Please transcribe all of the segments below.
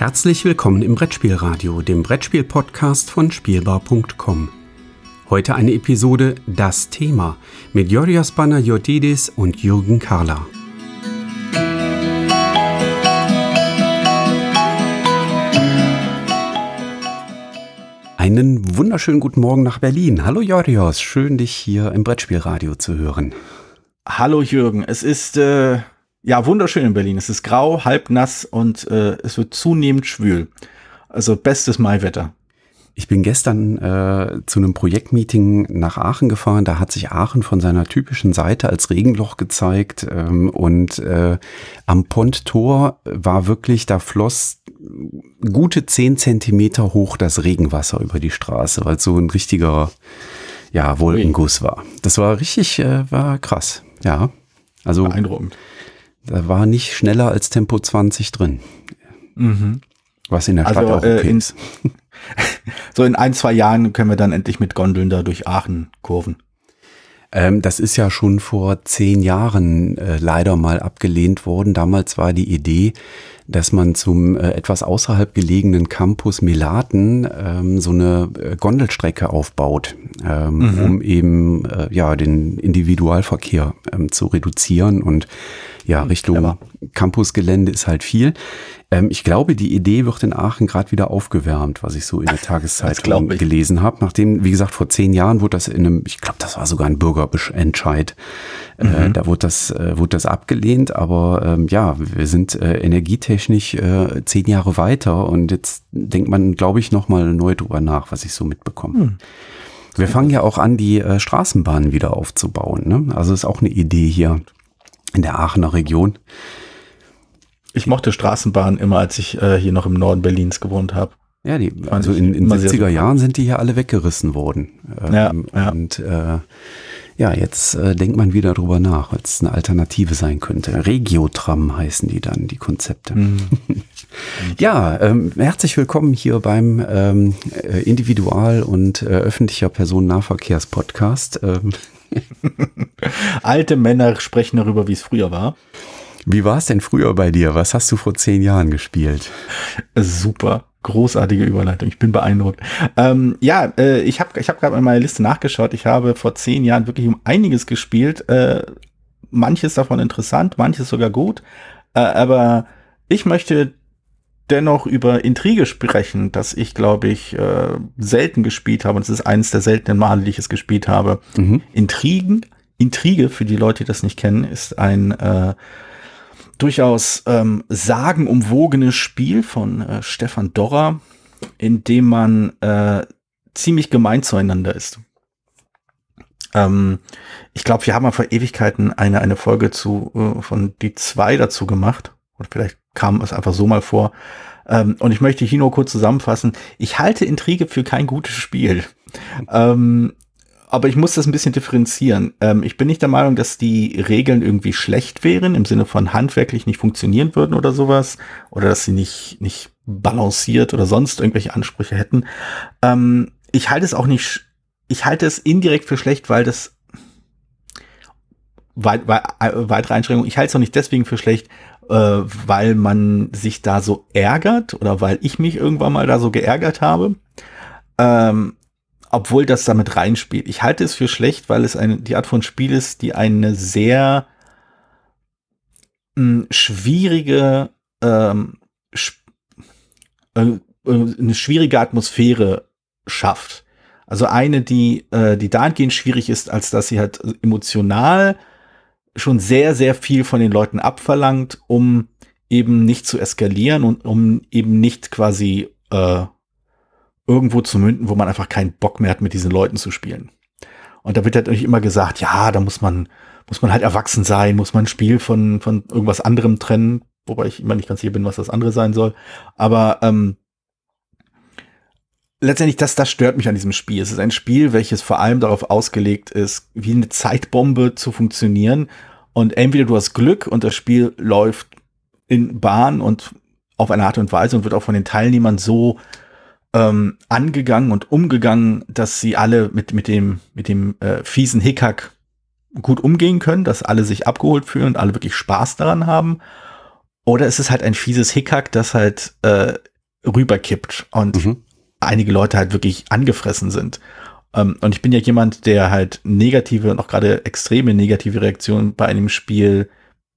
Herzlich willkommen im Brettspielradio, dem Brettspiel-Podcast von Spielbar.com. Heute eine Episode Das Thema mit Georgios Panayotidis und Jürgen Karla. Einen wunderschönen guten Morgen nach Berlin. Hallo Jorios, schön dich hier im Brettspielradio zu hören. Hallo Jürgen, es ist äh, ja, wunderschön in Berlin. Es ist grau, halb nass und äh, es wird zunehmend schwül. Also bestes Maiwetter. Ich bin gestern äh, zu einem Projektmeeting nach Aachen gefahren. Da hat sich Aachen von seiner typischen Seite als Regenloch gezeigt. Ähm, und äh, am Ponttor war wirklich, da floss gute zehn Zentimeter hoch das Regenwasser über die Straße, weil es so ein richtiger ja, Wolkenguss war. Das war richtig, äh, war krass. Ja. Also beeindruckend. Da war nicht schneller als Tempo 20 drin. Mhm. Was in der Stadt also, auch okay äh, in, ist. so in ein, zwei Jahren können wir dann endlich mit Gondeln da durch Aachen kurven. Ähm, das ist ja schon vor zehn Jahren äh, leider mal abgelehnt worden. Damals war die Idee, dass man zum äh, etwas außerhalb gelegenen Campus Melaten ähm, so eine äh, Gondelstrecke aufbaut, ähm, mhm. um eben äh, ja den Individualverkehr ähm, zu reduzieren und ja, Richtung Clever. Campusgelände ist halt viel. Ähm, ich glaube, die Idee wird in Aachen gerade wieder aufgewärmt, was ich so in der Tageszeitung gelesen habe. Nachdem, wie gesagt, vor zehn Jahren wurde das in einem, ich glaube, das war sogar ein Bürgerentscheid. Äh, mhm. Äh, da wurde das, äh, wurde das abgelehnt, aber ähm, ja, wir sind äh, energietechnisch äh, zehn Jahre weiter und jetzt denkt man, glaube ich, nochmal neu drüber nach, was ich so mitbekomme. Mhm. Wir fangen ja auch an, die äh, Straßenbahnen wieder aufzubauen. Ne? Also ist auch eine Idee hier in der Aachener Region. Ich mochte Straßenbahnen immer, als ich äh, hier noch im Norden Berlins gewohnt habe. Ja, die, also in den 70er Jahren sind die hier alle weggerissen worden. Ähm, ja, ja. Und äh, ja, jetzt äh, denkt man wieder drüber nach, als es eine Alternative sein könnte. Regiotram heißen die dann, die Konzepte. Mhm. ja, ähm, herzlich willkommen hier beim ähm, äh, Individual- und äh, öffentlicher Personennahverkehrspodcast. Ähm, Alte Männer sprechen darüber, wie es früher war. Wie war es denn früher bei dir? Was hast du vor zehn Jahren gespielt? Super. Großartige Überleitung. Ich bin beeindruckt. Ähm, ja, äh, ich habe ich hab gerade mal meine Liste nachgeschaut. Ich habe vor zehn Jahren wirklich um einiges gespielt. Äh, manches davon interessant, manches sogar gut. Äh, aber ich möchte dennoch über Intrige sprechen, das ich, glaube ich, äh, selten gespielt habe. Und es ist eines der seltenen Male, die ich es gespielt habe. Mhm. Intrigen, Intrige, für die Leute, die das nicht kennen, ist ein äh, durchaus ähm, sagenumwogenes Spiel von äh, Stefan Dorrer, in dem man äh, ziemlich gemein zueinander ist. Ähm, ich glaube, wir haben mal vor Ewigkeiten eine, eine Folge zu, äh, von die zwei dazu gemacht. Oder vielleicht kam es einfach so mal vor. Ähm, und ich möchte hier nur kurz zusammenfassen. Ich halte Intrige für kein gutes Spiel. ähm, aber ich muss das ein bisschen differenzieren. Ähm, ich bin nicht der Meinung, dass die Regeln irgendwie schlecht wären, im Sinne von handwerklich nicht funktionieren würden oder sowas. Oder dass sie nicht, nicht balanciert oder sonst irgendwelche Ansprüche hätten. Ähm, ich halte es auch nicht, ich halte es indirekt für schlecht, weil das weit, weit, äh, weitere Einschränkungen, ich halte es auch nicht deswegen für schlecht, äh, weil man sich da so ärgert oder weil ich mich irgendwann mal da so geärgert habe. Ähm, obwohl das damit reinspielt. Ich halte es für schlecht, weil es eine, die Art von Spiel ist, die eine sehr mh, hm, schwierige, ähm, äh, äh, eine schwierige Atmosphäre schafft. Also eine, die, äh, die dahingehend schwierig ist, als dass sie halt emotional schon sehr, sehr viel von den Leuten abverlangt, um eben nicht zu eskalieren und um eben nicht quasi äh, irgendwo zu münden, wo man einfach keinen Bock mehr hat, mit diesen Leuten zu spielen. Und da wird halt natürlich immer gesagt, ja, da muss man, muss man halt erwachsen sein, muss man ein Spiel von, von irgendwas anderem trennen, wobei ich immer nicht ganz sicher bin, was das andere sein soll. Aber ähm, letztendlich, das, das stört mich an diesem Spiel. Es ist ein Spiel, welches vor allem darauf ausgelegt ist, wie eine Zeitbombe zu funktionieren. Und entweder du hast Glück und das Spiel läuft in Bahn und auf eine Art und Weise und wird auch von den Teilnehmern so ähm, angegangen und umgegangen, dass sie alle mit, mit dem, mit dem äh, fiesen Hickhack gut umgehen können, dass alle sich abgeholt fühlen und alle wirklich Spaß daran haben. Oder ist es halt ein fieses Hickhack, das halt äh, rüberkippt und mhm. einige Leute halt wirklich angefressen sind. Ähm, und ich bin ja jemand, der halt negative und auch gerade extreme negative Reaktionen bei einem Spiel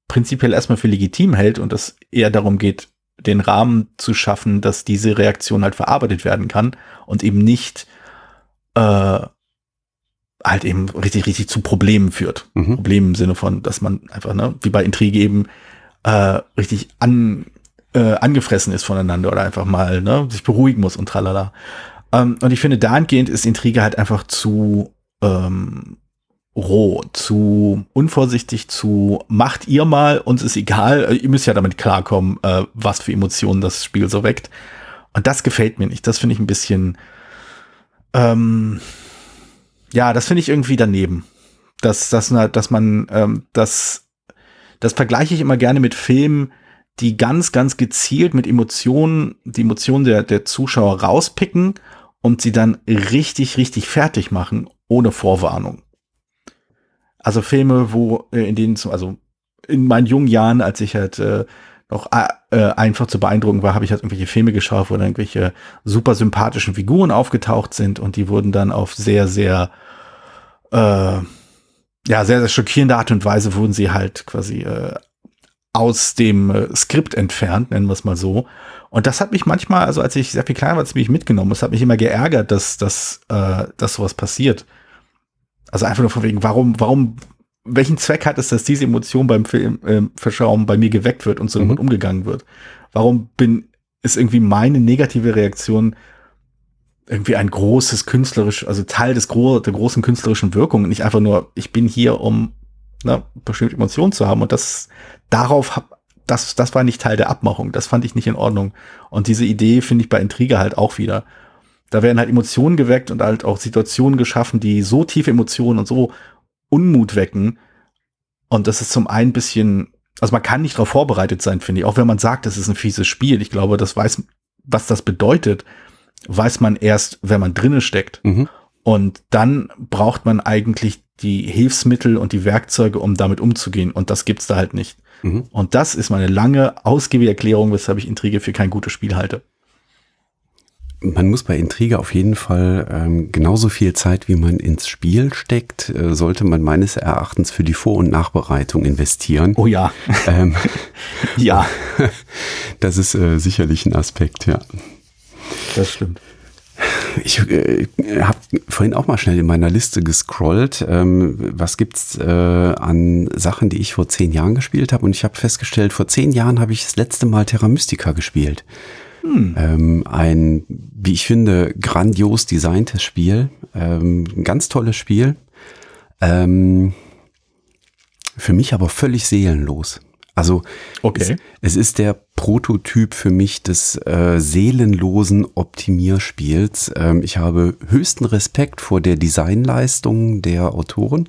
prinzipiell erstmal für legitim hält und es eher darum geht, den Rahmen zu schaffen, dass diese Reaktion halt verarbeitet werden kann und eben nicht äh, halt eben richtig, richtig zu Problemen führt. Mhm. Problemen im Sinne von, dass man einfach, ne, wie bei Intrige eben äh, richtig an, äh, angefressen ist voneinander oder einfach mal ne, sich beruhigen muss und tralala. Ähm, und ich finde, dahingehend ist Intrige halt einfach zu ähm, roh, zu unvorsichtig, zu macht ihr mal, uns ist egal, äh, ihr müsst ja damit klarkommen, äh, was für Emotionen das Spiel so weckt. Und das gefällt mir nicht. Das finde ich ein bisschen, ähm, ja, das finde ich irgendwie daneben. Dass, dass, dass man, ähm, das, das vergleiche ich immer gerne mit Filmen, die ganz, ganz gezielt mit Emotionen, die Emotionen der, der Zuschauer rauspicken und sie dann richtig, richtig fertig machen, ohne Vorwarnung. Also Filme, wo äh, in denen, also in meinen jungen Jahren, als ich halt äh, noch äh, einfach zu beeindrucken war, habe ich halt irgendwelche Filme geschaut, wo dann irgendwelche super sympathischen Figuren aufgetaucht sind und die wurden dann auf sehr, sehr, äh, ja, sehr, sehr schockierende Art und Weise wurden sie halt quasi äh, aus dem äh, Skript entfernt, nennen wir es mal so. Und das hat mich manchmal, also als ich sehr viel kleiner war, ziemlich mitgenommen. Es hat mich immer geärgert, dass, dass, äh, dass sowas passiert. Also einfach nur von wegen, warum, warum, welchen Zweck hat es, dass diese Emotion beim Film äh, Verschauen bei mir geweckt wird und so mhm. damit umgegangen wird? Warum bin, ist irgendwie meine negative Reaktion irgendwie ein großes künstlerisch, also Teil des gro der großen künstlerischen Wirkung, nicht einfach nur, ich bin hier, um ne, bestimmte Emotionen zu haben und das darauf hab, das, das war nicht Teil der Abmachung. Das fand ich nicht in Ordnung. Und diese Idee finde ich bei Intrige halt auch wieder. Da werden halt Emotionen geweckt und halt auch Situationen geschaffen, die so tiefe Emotionen und so Unmut wecken. Und das ist zum einen ein bisschen, also man kann nicht darauf vorbereitet sein, finde ich. Auch wenn man sagt, das ist ein fieses Spiel. Ich glaube, das weiß, was das bedeutet, weiß man erst, wenn man drinnen steckt. Mhm. Und dann braucht man eigentlich die Hilfsmittel und die Werkzeuge, um damit umzugehen. Und das gibt's da halt nicht. Mhm. Und das ist meine lange, ausgiebige Erklärung, weshalb ich Intrige für kein gutes Spiel halte. Man muss bei Intrige auf jeden Fall ähm, genauso viel Zeit, wie man ins Spiel steckt, äh, sollte man meines Erachtens für die Vor- und Nachbereitung investieren. Oh ja. Ähm, ja. Das ist äh, sicherlich ein Aspekt, ja. Das stimmt. Ich äh, habe vorhin auch mal schnell in meiner Liste gescrollt. Ähm, was gibt's äh, an Sachen, die ich vor zehn Jahren gespielt habe? Und ich habe festgestellt, vor zehn Jahren habe ich das letzte Mal Terra Mystica gespielt. Hm. Ähm, ein, wie ich finde, grandios designtes Spiel. Ähm, ein ganz tolles Spiel. Ähm, für mich aber völlig seelenlos. Also okay. es, es, ist der Prototyp für mich des äh, seelenlosen Optimierspiels. Ähm, ich habe höchsten Respekt vor der Designleistung der Autoren.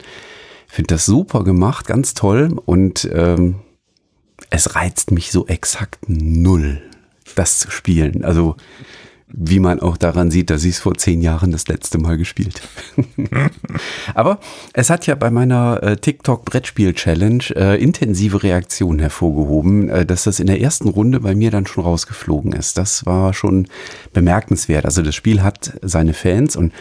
Finde das super gemacht, ganz toll und ähm, es reizt mich so exakt null, das zu spielen. Also wie man auch daran sieht, dass ich es vor zehn Jahren das letzte Mal gespielt. Aber es hat ja bei meiner äh, TikTok-Brettspiel-Challenge äh, intensive Reaktionen hervorgehoben, äh, dass das in der ersten Runde bei mir dann schon rausgeflogen ist. Das war schon bemerkenswert. Also das Spiel hat seine Fans und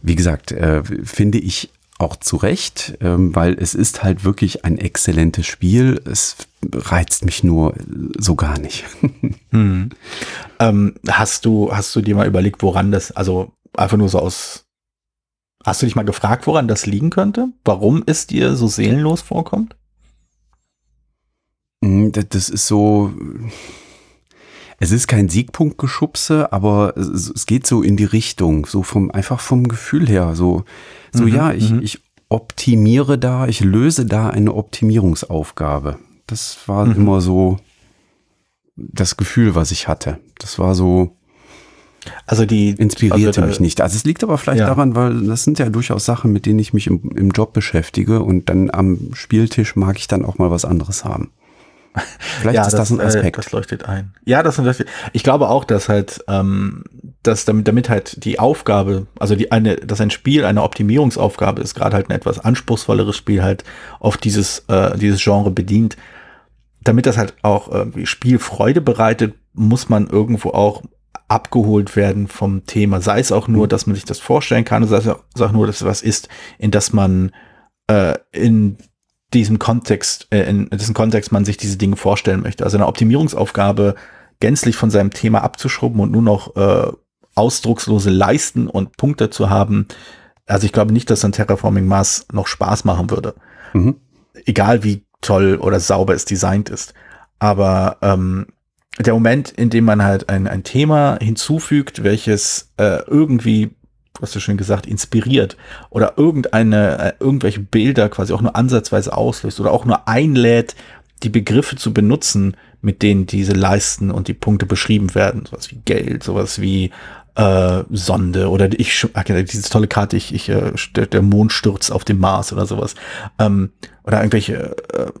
wie gesagt, äh, finde ich auch zu Recht, ähm, weil es ist halt wirklich ein exzellentes Spiel. Es reizt mich nur so gar nicht. hm. ähm, hast du, hast du dir mal überlegt, woran das, also einfach nur so aus, hast du dich mal gefragt, woran das liegen könnte? Warum es dir so seelenlos vorkommt? Hm, das ist so, es ist kein Siegpunktgeschubse, aber es geht so in die Richtung, so vom, einfach vom Gefühl her, so, so mhm, ja, ich, mhm. ich optimiere da, ich löse da eine Optimierungsaufgabe. Das war mhm. immer so das Gefühl, was ich hatte. Das war so. Also die inspirierte also, mich nicht. Also es liegt aber vielleicht ja. daran, weil das sind ja durchaus Sachen, mit denen ich mich im, im Job beschäftige und dann am Spieltisch mag ich dann auch mal was anderes haben. Vielleicht ja, ist das, das, ein äh, Aspekt. Äh, das leuchtet ein. Ja, das leuchtet. Ich glaube auch, dass halt, ähm, dass damit, damit halt die Aufgabe, also die eine, dass ein Spiel eine Optimierungsaufgabe ist, gerade halt ein etwas anspruchsvolleres Spiel halt auf dieses, äh, dieses Genre bedient. Damit das halt auch irgendwie Spielfreude bereitet, muss man irgendwo auch abgeholt werden vom Thema. Sei es auch nur, mhm. dass man sich das vorstellen kann, sei es auch, sei auch nur, dass es was ist, in das man äh, in diesem Kontext, äh, in diesem Kontext man sich diese Dinge vorstellen möchte. Also eine Optimierungsaufgabe gänzlich von seinem Thema abzuschrubben und nur noch äh, ausdruckslose Leisten und Punkte zu haben. Also ich glaube nicht, dass ein Terraforming Mars noch Spaß machen würde. Mhm. Egal wie toll oder sauber es designt ist. Aber ähm, der Moment, in dem man halt ein, ein Thema hinzufügt, welches äh, irgendwie hast du schön gesagt, inspiriert oder irgendeine, äh, irgendwelche Bilder quasi auch nur ansatzweise auslöst oder auch nur einlädt, die Begriffe zu benutzen, mit denen diese Leisten und die Punkte beschrieben werden. Sowas wie Geld, sowas wie äh, Sonde oder ich, diese tolle Karte, ich, ich, äh, der Mondsturz auf dem Mars oder sowas. Ähm, oder irgendwelche, äh,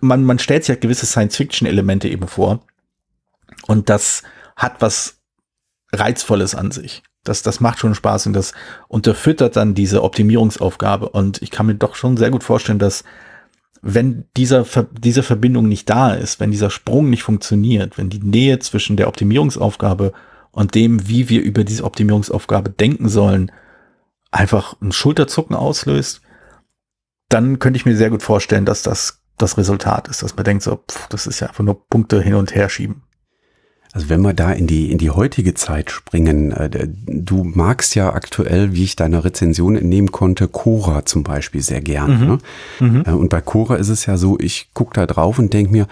man, man stellt sich ja gewisse Science-Fiction-Elemente eben vor. Und das hat was Reizvolles an sich. Das, das macht schon Spaß und das unterfüttert dann diese Optimierungsaufgabe. Und ich kann mir doch schon sehr gut vorstellen, dass wenn dieser, diese Verbindung nicht da ist, wenn dieser Sprung nicht funktioniert, wenn die Nähe zwischen der Optimierungsaufgabe und dem, wie wir über diese Optimierungsaufgabe denken sollen, einfach ein Schulterzucken auslöst, dann könnte ich mir sehr gut vorstellen, dass das das Resultat ist, dass man denkt so, pff, das ist ja einfach nur Punkte hin und her schieben. Also wenn wir da in die, in die heutige Zeit springen, äh, du magst ja aktuell, wie ich deiner Rezension entnehmen konnte, Cora zum Beispiel sehr gern. Mhm. Ne? Mhm. Äh, und bei Cora ist es ja so, ich gucke da drauf und denke mir,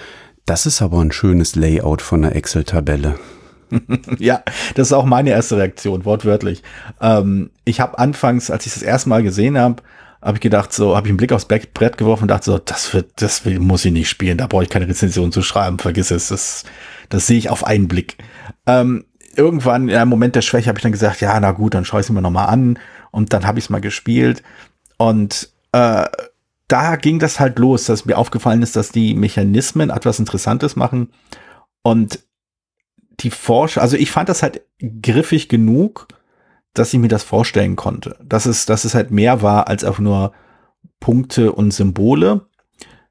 das ist aber ein schönes Layout von einer Excel-Tabelle. ja, das ist auch meine erste Reaktion, wortwörtlich. Ähm, ich habe anfangs, als ich das erste Mal gesehen habe, habe ich gedacht, so, habe ich einen Blick aufs Brett geworfen und dachte so, das wird, das will, muss ich nicht spielen, da brauche ich keine Rezension zu schreiben, vergiss es, das das sehe ich auf einen Blick. Ähm, irgendwann in einem Moment der Schwäche habe ich dann gesagt, ja, na gut, dann schaue ich es mir nochmal an. Und dann habe ich es mal gespielt. Und äh, da ging das halt los, dass mir aufgefallen ist, dass die Mechanismen etwas Interessantes machen. Und die Forscher, also ich fand das halt griffig genug, dass ich mir das vorstellen konnte. Dass es, dass es halt mehr war als auch nur Punkte und Symbole,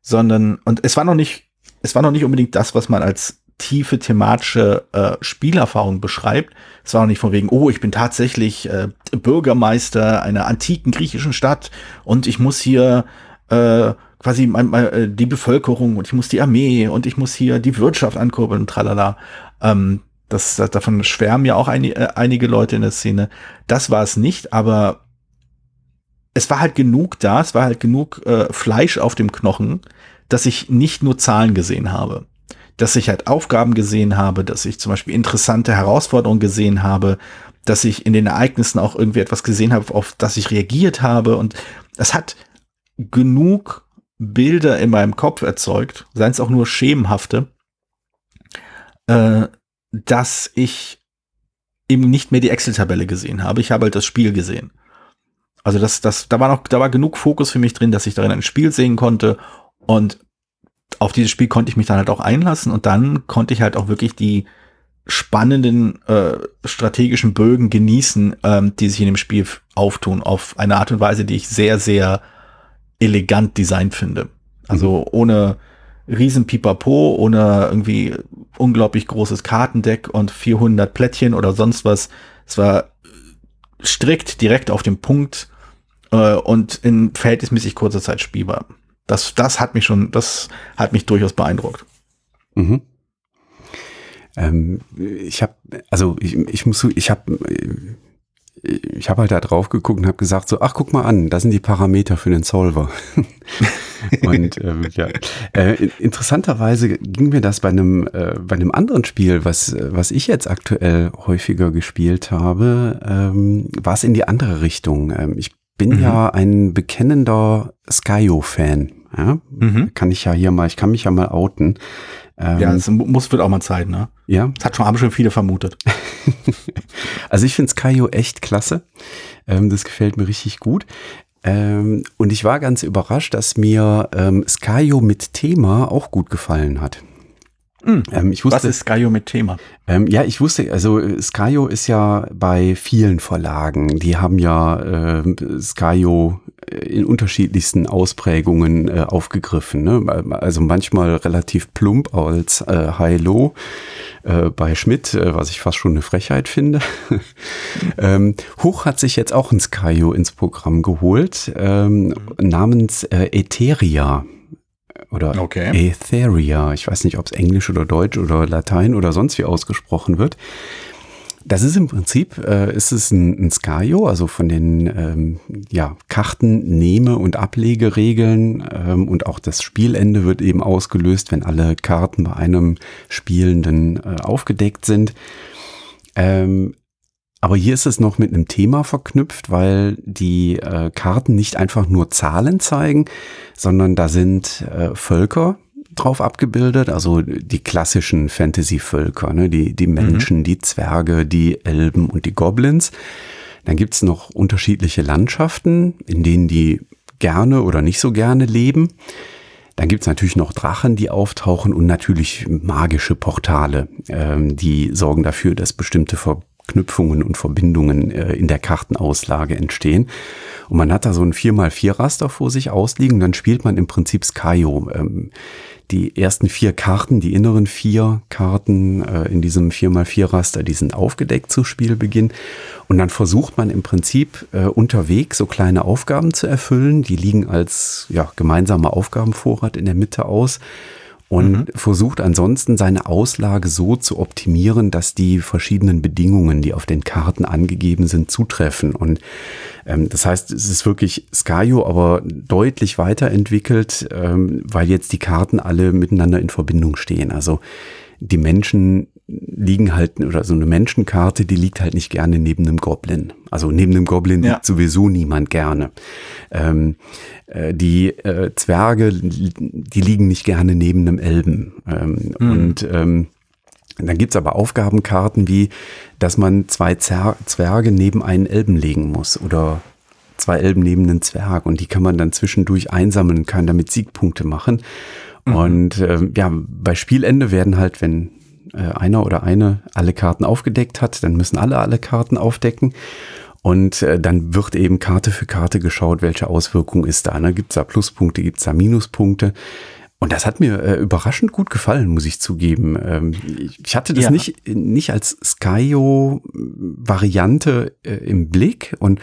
sondern, und es war noch nicht, es war noch nicht unbedingt das, was man als tiefe thematische äh, Spielerfahrung beschreibt. Es war auch nicht von wegen, oh, ich bin tatsächlich äh, Bürgermeister einer antiken griechischen Stadt und ich muss hier äh, quasi mein, mein, äh, die Bevölkerung und ich muss die Armee und ich muss hier die Wirtschaft ankurbeln und tralala. Ähm, das, das, davon schwärmen ja auch ein, äh, einige Leute in der Szene. Das war es nicht, aber es war halt genug da, es war halt genug äh, Fleisch auf dem Knochen, dass ich nicht nur Zahlen gesehen habe dass ich halt Aufgaben gesehen habe, dass ich zum Beispiel interessante Herausforderungen gesehen habe, dass ich in den Ereignissen auch irgendwie etwas gesehen habe, auf das ich reagiert habe. Und es hat genug Bilder in meinem Kopf erzeugt, seien es auch nur schemenhafte, äh, dass ich eben nicht mehr die Excel-Tabelle gesehen habe. Ich habe halt das Spiel gesehen. Also das, das, da war noch, da war genug Fokus für mich drin, dass ich darin ein Spiel sehen konnte. Und auf dieses Spiel konnte ich mich dann halt auch einlassen und dann konnte ich halt auch wirklich die spannenden äh, strategischen Bögen genießen, ähm, die sich in dem Spiel auftun, auf eine Art und Weise, die ich sehr, sehr elegant designt finde. Also mhm. ohne riesen Pipapo, ohne irgendwie unglaublich großes Kartendeck und 400 Plättchen oder sonst was. Es war strikt direkt auf dem Punkt äh, und in verhältnismäßig kurzer Zeit spielbar. Das, das hat mich schon, das hat mich durchaus beeindruckt. Mhm. Ähm, ich habe, also ich, ich muss, ich habe, ich habe halt da drauf geguckt und habe gesagt so, ach guck mal an, das sind die Parameter für den Solver. und ähm, ja, äh, interessanterweise ging mir das bei einem äh, bei einem anderen Spiel, was was ich jetzt aktuell häufiger gespielt habe, ähm, war es in die andere Richtung. Ähm, ich bin mhm. ja ein bekennender Skyo-Fan. Ja? Mhm. Kann ich ja hier mal, ich kann mich ja mal outen. Ähm, ja, es muss, wird auch mal Zeit, ne? Ja. Das hat schon, haben schon viele vermutet. also ich finde Skyo echt klasse. Ähm, das gefällt mir richtig gut. Ähm, und ich war ganz überrascht, dass mir ähm, Skyo mit Thema auch gut gefallen hat. Mhm. Ähm, ich wusste, Was ist Skyo mit Thema? Ähm, ja, ich wusste, also Skyo ist ja bei vielen Verlagen, die haben ja äh, Skyo in unterschiedlichsten Ausprägungen äh, aufgegriffen. Ne? Also manchmal relativ plump als äh, High-Low, äh, bei Schmidt, äh, was ich fast schon eine Frechheit finde. ähm, Hoch hat sich jetzt auch ein Skyo ins Programm geholt, ähm, namens äh, Etheria oder okay. Etheria. Ich weiß nicht, ob es Englisch oder Deutsch oder Latein oder sonst wie ausgesprochen wird. Das ist im Prinzip, äh, ist es ein, ein Skyo, also von den ähm, ja, Kartennehme- und Ablegeregeln ähm, und auch das Spielende wird eben ausgelöst, wenn alle Karten bei einem Spielenden äh, aufgedeckt sind. Ähm, aber hier ist es noch mit einem Thema verknüpft, weil die äh, Karten nicht einfach nur Zahlen zeigen, sondern da sind äh, Völker drauf abgebildet, also die klassischen Fantasy-Völker, ne? die, die mhm. Menschen, mhm. die Zwerge, die Elben und die Goblins. Dann gibt's noch unterschiedliche Landschaften, in denen die gerne oder nicht so gerne leben. Dann gibt's natürlich noch Drachen, die auftauchen und natürlich magische Portale, ähm, die sorgen dafür, dass bestimmte Verknüpfungen und Verbindungen äh, in der Kartenauslage entstehen. Und man hat da so ein 4x4-Raster vor sich ausliegen, dann spielt man im Prinzip Skyo. Ähm, die ersten vier Karten, die inneren vier Karten äh, in diesem 4x4-Raster, die sind aufgedeckt zu Spielbeginn. Und dann versucht man im Prinzip äh, unterwegs so kleine Aufgaben zu erfüllen. Die liegen als ja, gemeinsamer Aufgabenvorrat in der Mitte aus und mhm. versucht ansonsten seine Auslage so zu optimieren, dass die verschiedenen Bedingungen, die auf den Karten angegeben sind, zutreffen. Und ähm, das heißt, es ist wirklich Skyo, aber deutlich weiterentwickelt, ähm, weil jetzt die Karten alle miteinander in Verbindung stehen. Also die Menschen liegen halt, oder so eine Menschenkarte, die liegt halt nicht gerne neben einem Goblin. Also neben einem Goblin ja. liegt sowieso niemand gerne. Ähm, äh, die äh, Zwerge, die liegen nicht gerne neben einem Elben. Ähm, mhm. Und ähm, dann gibt's aber Aufgabenkarten wie, dass man zwei Zer Zwerge neben einen Elben legen muss oder zwei Elben neben einen Zwerg und die kann man dann zwischendurch einsammeln und kann damit Siegpunkte machen. Mhm. Und ähm, ja, bei Spielende werden halt, wenn äh, einer oder eine alle Karten aufgedeckt hat, dann müssen alle alle Karten aufdecken. Und äh, dann wird eben Karte für Karte geschaut, welche Auswirkung ist da. Ne? Gibt es da Pluspunkte, gibt es da Minuspunkte? Und das hat mir äh, überraschend gut gefallen, muss ich zugeben. Ähm, ich hatte das ja. nicht, nicht als Skyo-Variante äh, im Blick und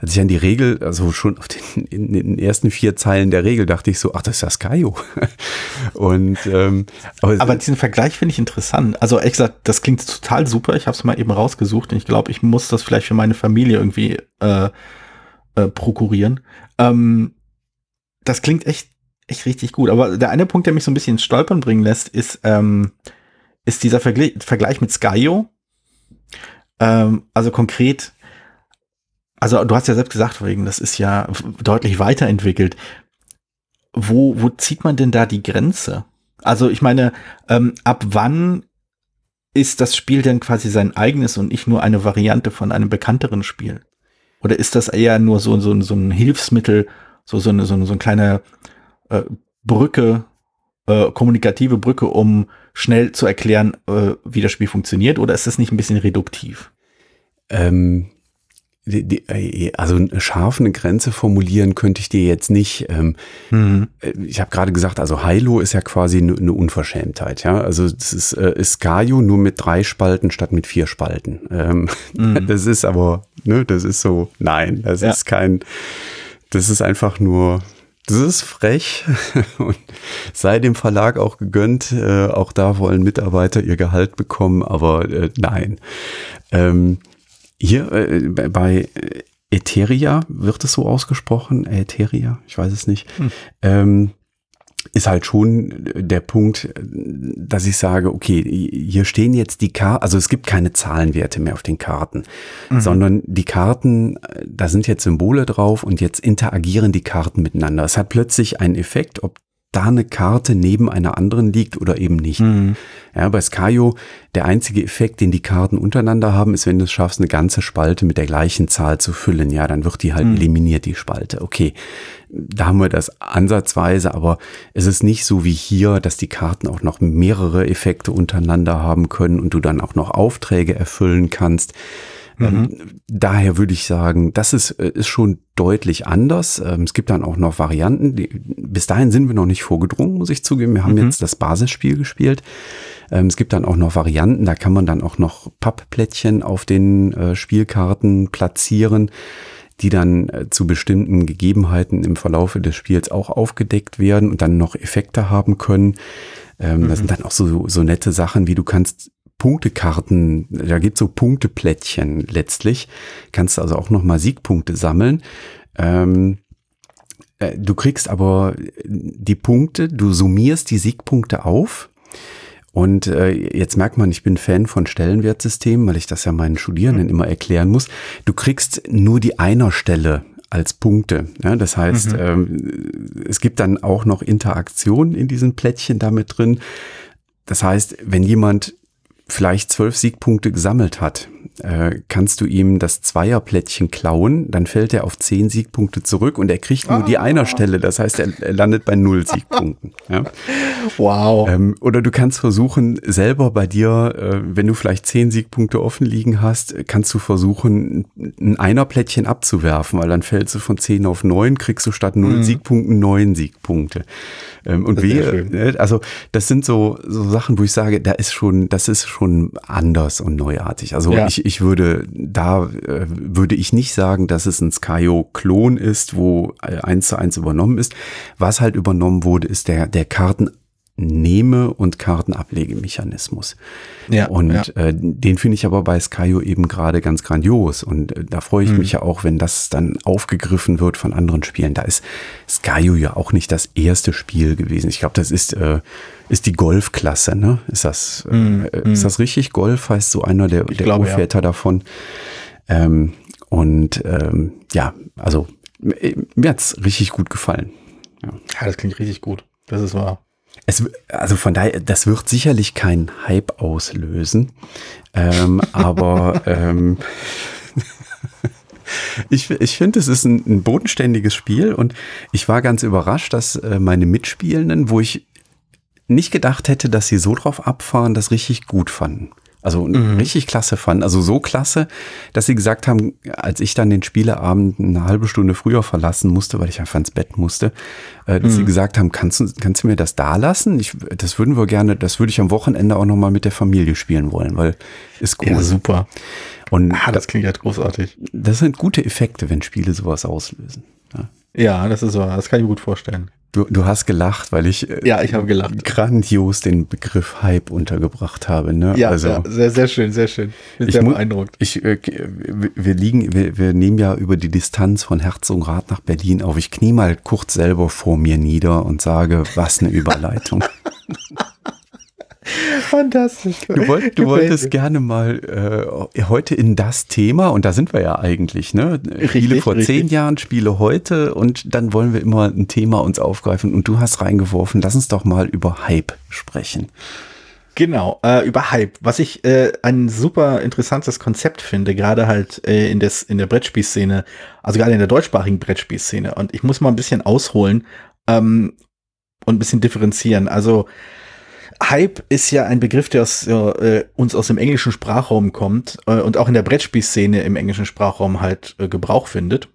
als ich an die Regel, also schon auf den, in, in den ersten vier Zeilen der Regel dachte ich so, ach, das ist ja Skyo. und ähm, aber, aber diesen Vergleich finde ich interessant. Also ehrlich gesagt, das klingt total super. Ich habe es mal eben rausgesucht und ich glaube, ich muss das vielleicht für meine Familie irgendwie äh, äh, prokurieren. Ähm, das klingt echt echt richtig gut. Aber der eine Punkt, der mich so ein bisschen ins Stolpern bringen lässt, ist, ähm, ist dieser Vergleich, Vergleich mit Skyo. Ähm, also konkret, also du hast ja selbst gesagt, wegen, das ist ja deutlich weiterentwickelt. Wo, wo zieht man denn da die Grenze? Also ich meine, ähm, ab wann ist das Spiel denn quasi sein eigenes und nicht nur eine Variante von einem bekannteren Spiel? Oder ist das eher nur so, so, so ein Hilfsmittel, so, so, eine, so, so ein kleiner äh, Brücke, äh, kommunikative Brücke, um schnell zu erklären, äh, wie das Spiel funktioniert? Oder ist das nicht ein bisschen reduktiv? Ähm, die, die, äh, also eine scharfe Grenze formulieren könnte ich dir jetzt nicht. Ähm, mhm. Äh, ich habe gerade gesagt, also Hilo ist ja quasi eine, eine Unverschämtheit. Ja, also das ist, äh, ist Skayo nur mit drei Spalten statt mit vier Spalten. Ähm, mhm. Das ist aber, ne, das ist so, nein, das ja. ist kein, das ist einfach nur das ist frech und sei dem Verlag auch gegönnt. Äh, auch da wollen Mitarbeiter ihr Gehalt bekommen, aber äh, nein. Ähm, hier äh, bei Etheria wird es so ausgesprochen. Etheria, ich weiß es nicht. Hm. Ähm, ist halt schon der Punkt, dass ich sage, okay, hier stehen jetzt die Karten, also es gibt keine Zahlenwerte mehr auf den Karten, mhm. sondern die Karten, da sind jetzt Symbole drauf und jetzt interagieren die Karten miteinander. Es hat plötzlich einen Effekt, ob da eine Karte neben einer anderen liegt oder eben nicht. Mhm. Ja, bei Skayo, der einzige Effekt, den die Karten untereinander haben, ist, wenn du es schaffst, eine ganze Spalte mit der gleichen Zahl zu füllen. Ja, dann wird die halt mhm. eliminiert, die Spalte. Okay, da haben wir das ansatzweise, aber es ist nicht so wie hier, dass die Karten auch noch mehrere Effekte untereinander haben können und du dann auch noch Aufträge erfüllen kannst. Ähm, mhm. daher würde ich sagen, das ist, äh, ist schon deutlich anders. Ähm, es gibt dann auch noch Varianten. Bis dahin sind wir noch nicht vorgedrungen, muss ich zugeben. Wir haben mhm. jetzt das Basisspiel gespielt. Ähm, es gibt dann auch noch Varianten, da kann man dann auch noch Pappplättchen auf den äh, Spielkarten platzieren die dann äh, zu bestimmten Gegebenheiten im Verlaufe des Spiels auch aufgedeckt werden und dann noch Effekte haben können. Ähm, mhm. Das sind dann auch so, so nette Sachen, wie du kannst Punktekarten, da gibt so Punkteplättchen letztlich, kannst du also auch nochmal Siegpunkte sammeln. Ähm, äh, du kriegst aber die Punkte, du summierst die Siegpunkte auf und äh, jetzt merkt man, ich bin Fan von Stellenwertsystemen, weil ich das ja meinen Studierenden mhm. immer erklären muss. Du kriegst nur die Einerstelle als Punkte. Ja, das heißt, mhm. ähm, es gibt dann auch noch Interaktion in diesen Plättchen damit drin. Das heißt, wenn jemand vielleicht zwölf Siegpunkte gesammelt hat, äh, kannst du ihm das Zweierplättchen klauen, dann fällt er auf zehn Siegpunkte zurück und er kriegt nur ah. die Einerstelle. Das heißt, er, er landet bei null Siegpunkten. Ja. Wow. Ähm, oder du kannst versuchen, selber bei dir, äh, wenn du vielleicht zehn Siegpunkte offen liegen hast, kannst du versuchen, ein Einerplättchen abzuwerfen, weil dann fällst du von zehn auf neun, kriegst du statt null mhm. Siegpunkten neun Siegpunkte. Ähm, und wir, ne, also das sind so, so Sachen, wo ich sage, da ist schon, das ist schon anders und neuartig. Also ja. ich, ich würde, da äh, würde ich nicht sagen, dass es ein Skyo-Klon ist, wo äh, eins zu eins übernommen ist. Was halt übernommen wurde, ist der, der Karten Nehme- und Kartenablegemechanismus. Ja, und ja. Äh, den finde ich aber bei Skyo eben gerade ganz grandios. Und äh, da freue ich mhm. mich ja auch, wenn das dann aufgegriffen wird von anderen Spielen. Da ist Skyo ja auch nicht das erste Spiel gewesen. Ich glaube, das ist, äh, ist die Golfklasse, ne? Ist das, äh, mhm. äh, ist das richtig? Golf heißt so einer der, der glaube, Urväter ja. davon. Ähm, und ähm, ja, also mir hat's richtig gut gefallen. Ja. ja, das klingt richtig gut. Das ist wahr. Es, also von daher, das wird sicherlich keinen Hype auslösen, ähm, aber ähm, ich, ich finde, es ist ein, ein, bodenständiges Spiel und ich war ganz überrascht, dass äh, meine Mitspielenden, wo ich nicht gedacht hätte, dass sie so drauf abfahren, das richtig gut fanden. Also mhm. richtig klasse fanden. Also so klasse, dass sie gesagt haben, als ich dann den Spieleabend eine halbe Stunde früher verlassen musste, weil ich einfach ins Bett musste, äh, dass mhm. sie gesagt haben, kannst du, kannst du mir das da lassen? Ich, das würden wir gerne, das würde ich am Wochenende auch nochmal mit der Familie spielen wollen, weil ist cool. Ja, super. Und ah, das klingt halt großartig. Das sind gute Effekte, wenn Spiele sowas auslösen. Ja, ja das ist so, das kann ich mir gut vorstellen. Du, du hast gelacht, weil ich äh, ja, ich habe gelacht. grandios den Begriff Hype untergebracht habe. Ne? Ja, also, ja, sehr, sehr schön, sehr schön. Bin ich sehr beeindruckt. Ich, äh, wir liegen, wir, wir nehmen ja über die Distanz von Herzogenrath nach Berlin auf. Ich knie mal kurz selber vor mir nieder und sage, was eine Überleitung. Fantastisch. Du, wollt, du wolltest gerne mal äh, heute in das Thema, und da sind wir ja eigentlich, ne? Richtig, Spiele vor richtig. zehn Jahren, Spiele heute, und dann wollen wir immer ein Thema uns aufgreifen. Und du hast reingeworfen, lass uns doch mal über Hype sprechen. Genau, äh, über Hype. Was ich äh, ein super interessantes Konzept finde, gerade halt äh, in, des, in der Brettspielszene, also gerade in der deutschsprachigen Brettspielszene. Und ich muss mal ein bisschen ausholen ähm, und ein bisschen differenzieren. Also Hype ist ja ein Begriff, der aus, äh, uns aus dem englischen Sprachraum kommt äh, und auch in der Brettspielszene im englischen Sprachraum halt äh, Gebrauch findet.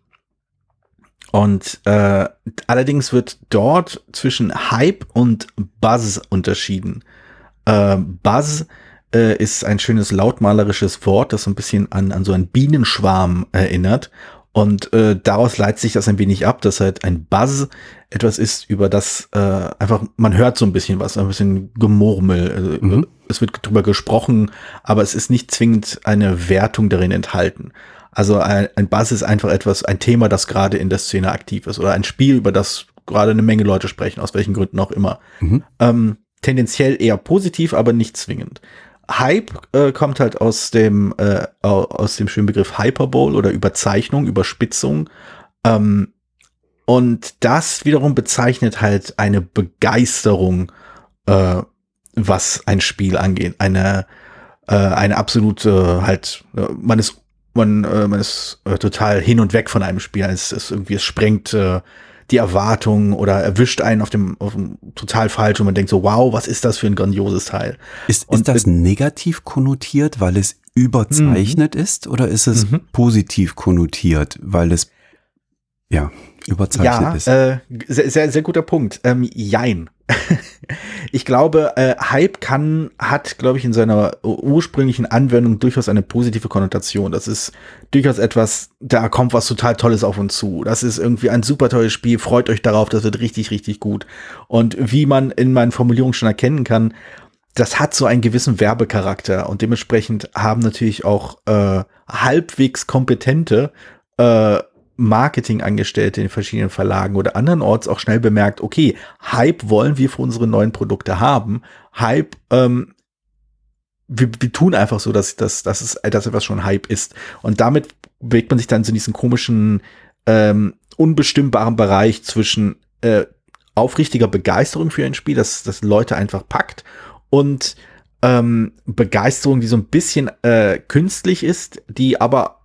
Und äh, allerdings wird dort zwischen Hype und Buzz unterschieden. Äh, Buzz äh, ist ein schönes lautmalerisches Wort, das so ein bisschen an, an so einen Bienenschwarm erinnert. Und äh, daraus leitet sich das ein wenig ab, dass halt ein Buzz etwas ist, über das äh, einfach, man hört so ein bisschen was, ein bisschen Gemurmel. Also, mhm. Es wird drüber gesprochen, aber es ist nicht zwingend eine Wertung darin enthalten. Also ein, ein Buzz ist einfach etwas, ein Thema, das gerade in der Szene aktiv ist oder ein Spiel, über das gerade eine Menge Leute sprechen, aus welchen Gründen auch immer. Mhm. Ähm, tendenziell eher positiv, aber nicht zwingend. Hype äh, kommt halt aus dem, äh, aus dem schönen Begriff Hyperbole oder Überzeichnung, Überspitzung. Ähm, und das wiederum bezeichnet halt eine Begeisterung, äh, was ein Spiel angeht. Eine, äh, eine absolute halt, äh, man ist, man, äh, man ist äh, total hin und weg von einem Spiel. Es ist irgendwie, es sprengt äh, die Erwartungen oder erwischt einen auf dem, auf dem total falsch und man denkt so, wow, was ist das für ein grandioses Teil? Ist, ist das negativ konnotiert, weil es überzeichnet mhm. ist oder ist es mhm. positiv konnotiert, weil es ja überzeichnet ja, ist? Äh, sehr, sehr, sehr guter Punkt. Ähm, jein. ich glaube, äh, Hype kann, hat, glaube ich, in seiner ursprünglichen Anwendung durchaus eine positive Konnotation. Das ist durchaus etwas, da kommt was total Tolles auf uns zu. Das ist irgendwie ein super tolles Spiel. Freut euch darauf, das wird richtig, richtig gut. Und wie man in meinen Formulierungen schon erkennen kann, das hat so einen gewissen Werbecharakter und dementsprechend haben natürlich auch äh, halbwegs kompetente äh, Marketingangestellte in verschiedenen Verlagen oder andernorts auch schnell bemerkt, okay, Hype wollen wir für unsere neuen Produkte haben. Hype, ähm, wir, wir tun einfach so, dass, dass, dass, es, dass etwas schon Hype ist. Und damit bewegt man sich dann so in diesen komischen, ähm, unbestimmbaren Bereich zwischen äh, aufrichtiger Begeisterung für ein Spiel, das, das Leute einfach packt, und ähm, Begeisterung, die so ein bisschen äh, künstlich ist, die aber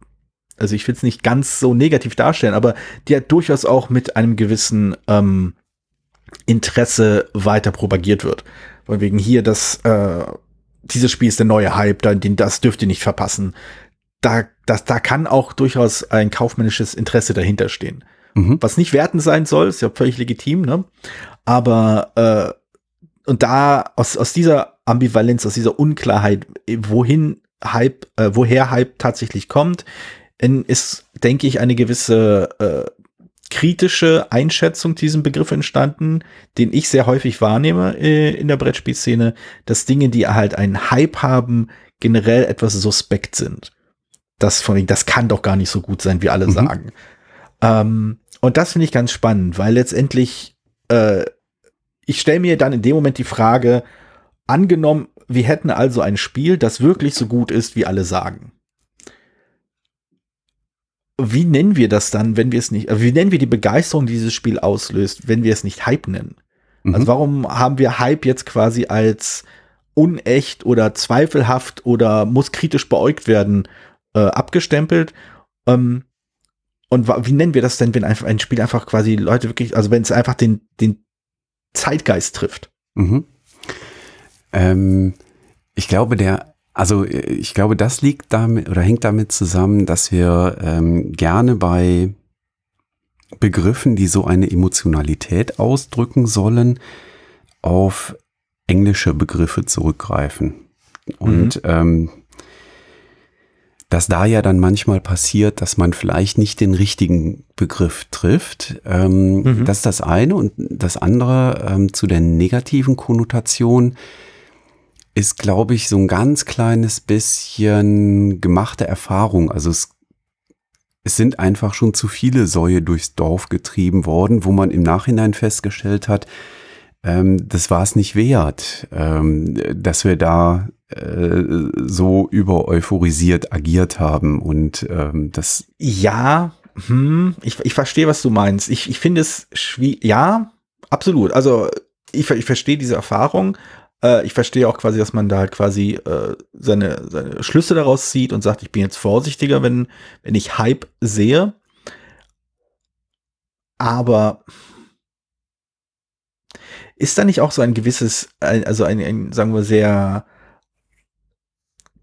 also ich will es nicht ganz so negativ darstellen, aber die hat durchaus auch mit einem gewissen ähm, Interesse weiter propagiert wird. Weil wegen hier, das, äh, dieses Spiel ist der neue Hype, den, das dürft ihr nicht verpassen. Da, das, da kann auch durchaus ein kaufmännisches Interesse dahinter stehen. Mhm. Was nicht wertend sein soll, ist ja völlig legitim, ne? Aber äh, und da aus, aus dieser Ambivalenz, aus dieser Unklarheit, wohin Hype, äh, woher Hype tatsächlich kommt, ist, denke ich, eine gewisse äh, kritische Einschätzung diesem Begriff entstanden, den ich sehr häufig wahrnehme äh, in der Brettspielszene, dass Dinge, die halt einen Hype haben, generell etwas suspekt sind. Das von das kann doch gar nicht so gut sein, wie alle mhm. sagen. Ähm, und das finde ich ganz spannend, weil letztendlich äh, ich stelle mir dann in dem Moment die Frage, angenommen, wir hätten also ein Spiel, das wirklich so gut ist, wie alle sagen wie nennen wir das dann, wenn wir es nicht, wie nennen wir die Begeisterung, die dieses Spiel auslöst, wenn wir es nicht Hype nennen? Mhm. Also warum haben wir Hype jetzt quasi als unecht oder zweifelhaft oder muss kritisch beäugt werden äh, abgestempelt? Ähm, und wie nennen wir das denn, wenn einfach ein Spiel einfach quasi Leute wirklich, also wenn es einfach den, den Zeitgeist trifft? Mhm. Ähm, ich glaube, der also ich glaube, das liegt damit oder hängt damit zusammen, dass wir ähm, gerne bei Begriffen, die so eine Emotionalität ausdrücken sollen, auf englische Begriffe zurückgreifen. Und mhm. ähm, dass da ja dann manchmal passiert, dass man vielleicht nicht den richtigen Begriff trifft. Ähm, mhm. Das ist das eine. Und das andere ähm, zu der negativen Konnotation ist, glaube ich, so ein ganz kleines bisschen gemachte Erfahrung. Also es, es sind einfach schon zu viele Säue durchs Dorf getrieben worden, wo man im Nachhinein festgestellt hat, ähm, das war es nicht wert, ähm, dass wir da äh, so über euphorisiert agiert haben und ähm, das. Ja, hm, ich, ich verstehe, was du meinst. Ich, ich finde es schwierig. Ja, absolut. Also ich, ich verstehe diese Erfahrung äh, ich verstehe auch quasi, dass man da halt quasi äh, seine, seine Schlüsse daraus zieht und sagt, ich bin jetzt vorsichtiger, wenn, wenn ich Hype sehe. Aber ist da nicht auch so ein gewisses, also ein, ein sagen wir, sehr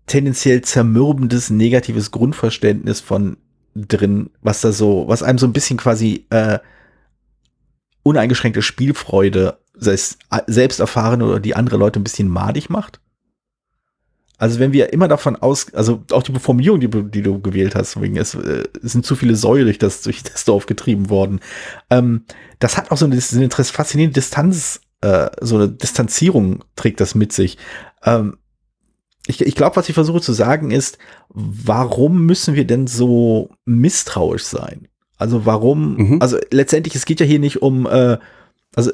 tendenziell zermürbendes, negatives Grundverständnis von drin, was da so, was einem so ein bisschen quasi äh, uneingeschränkte Spielfreude selbst erfahren oder die andere Leute ein bisschen madig macht? Also wenn wir immer davon aus, also auch die Formulierung, die, die du gewählt hast, wegen es, äh, es sind zu viele Säue durch das, durch das Dorf getrieben worden. Ähm, das hat auch so eine, eine faszinierende Distanz, äh, so eine Distanzierung trägt das mit sich. Ähm, ich, ich glaube, was ich versuche zu sagen ist, warum müssen wir denn so misstrauisch sein? Also warum, mhm. also letztendlich, es geht ja hier nicht um, äh, also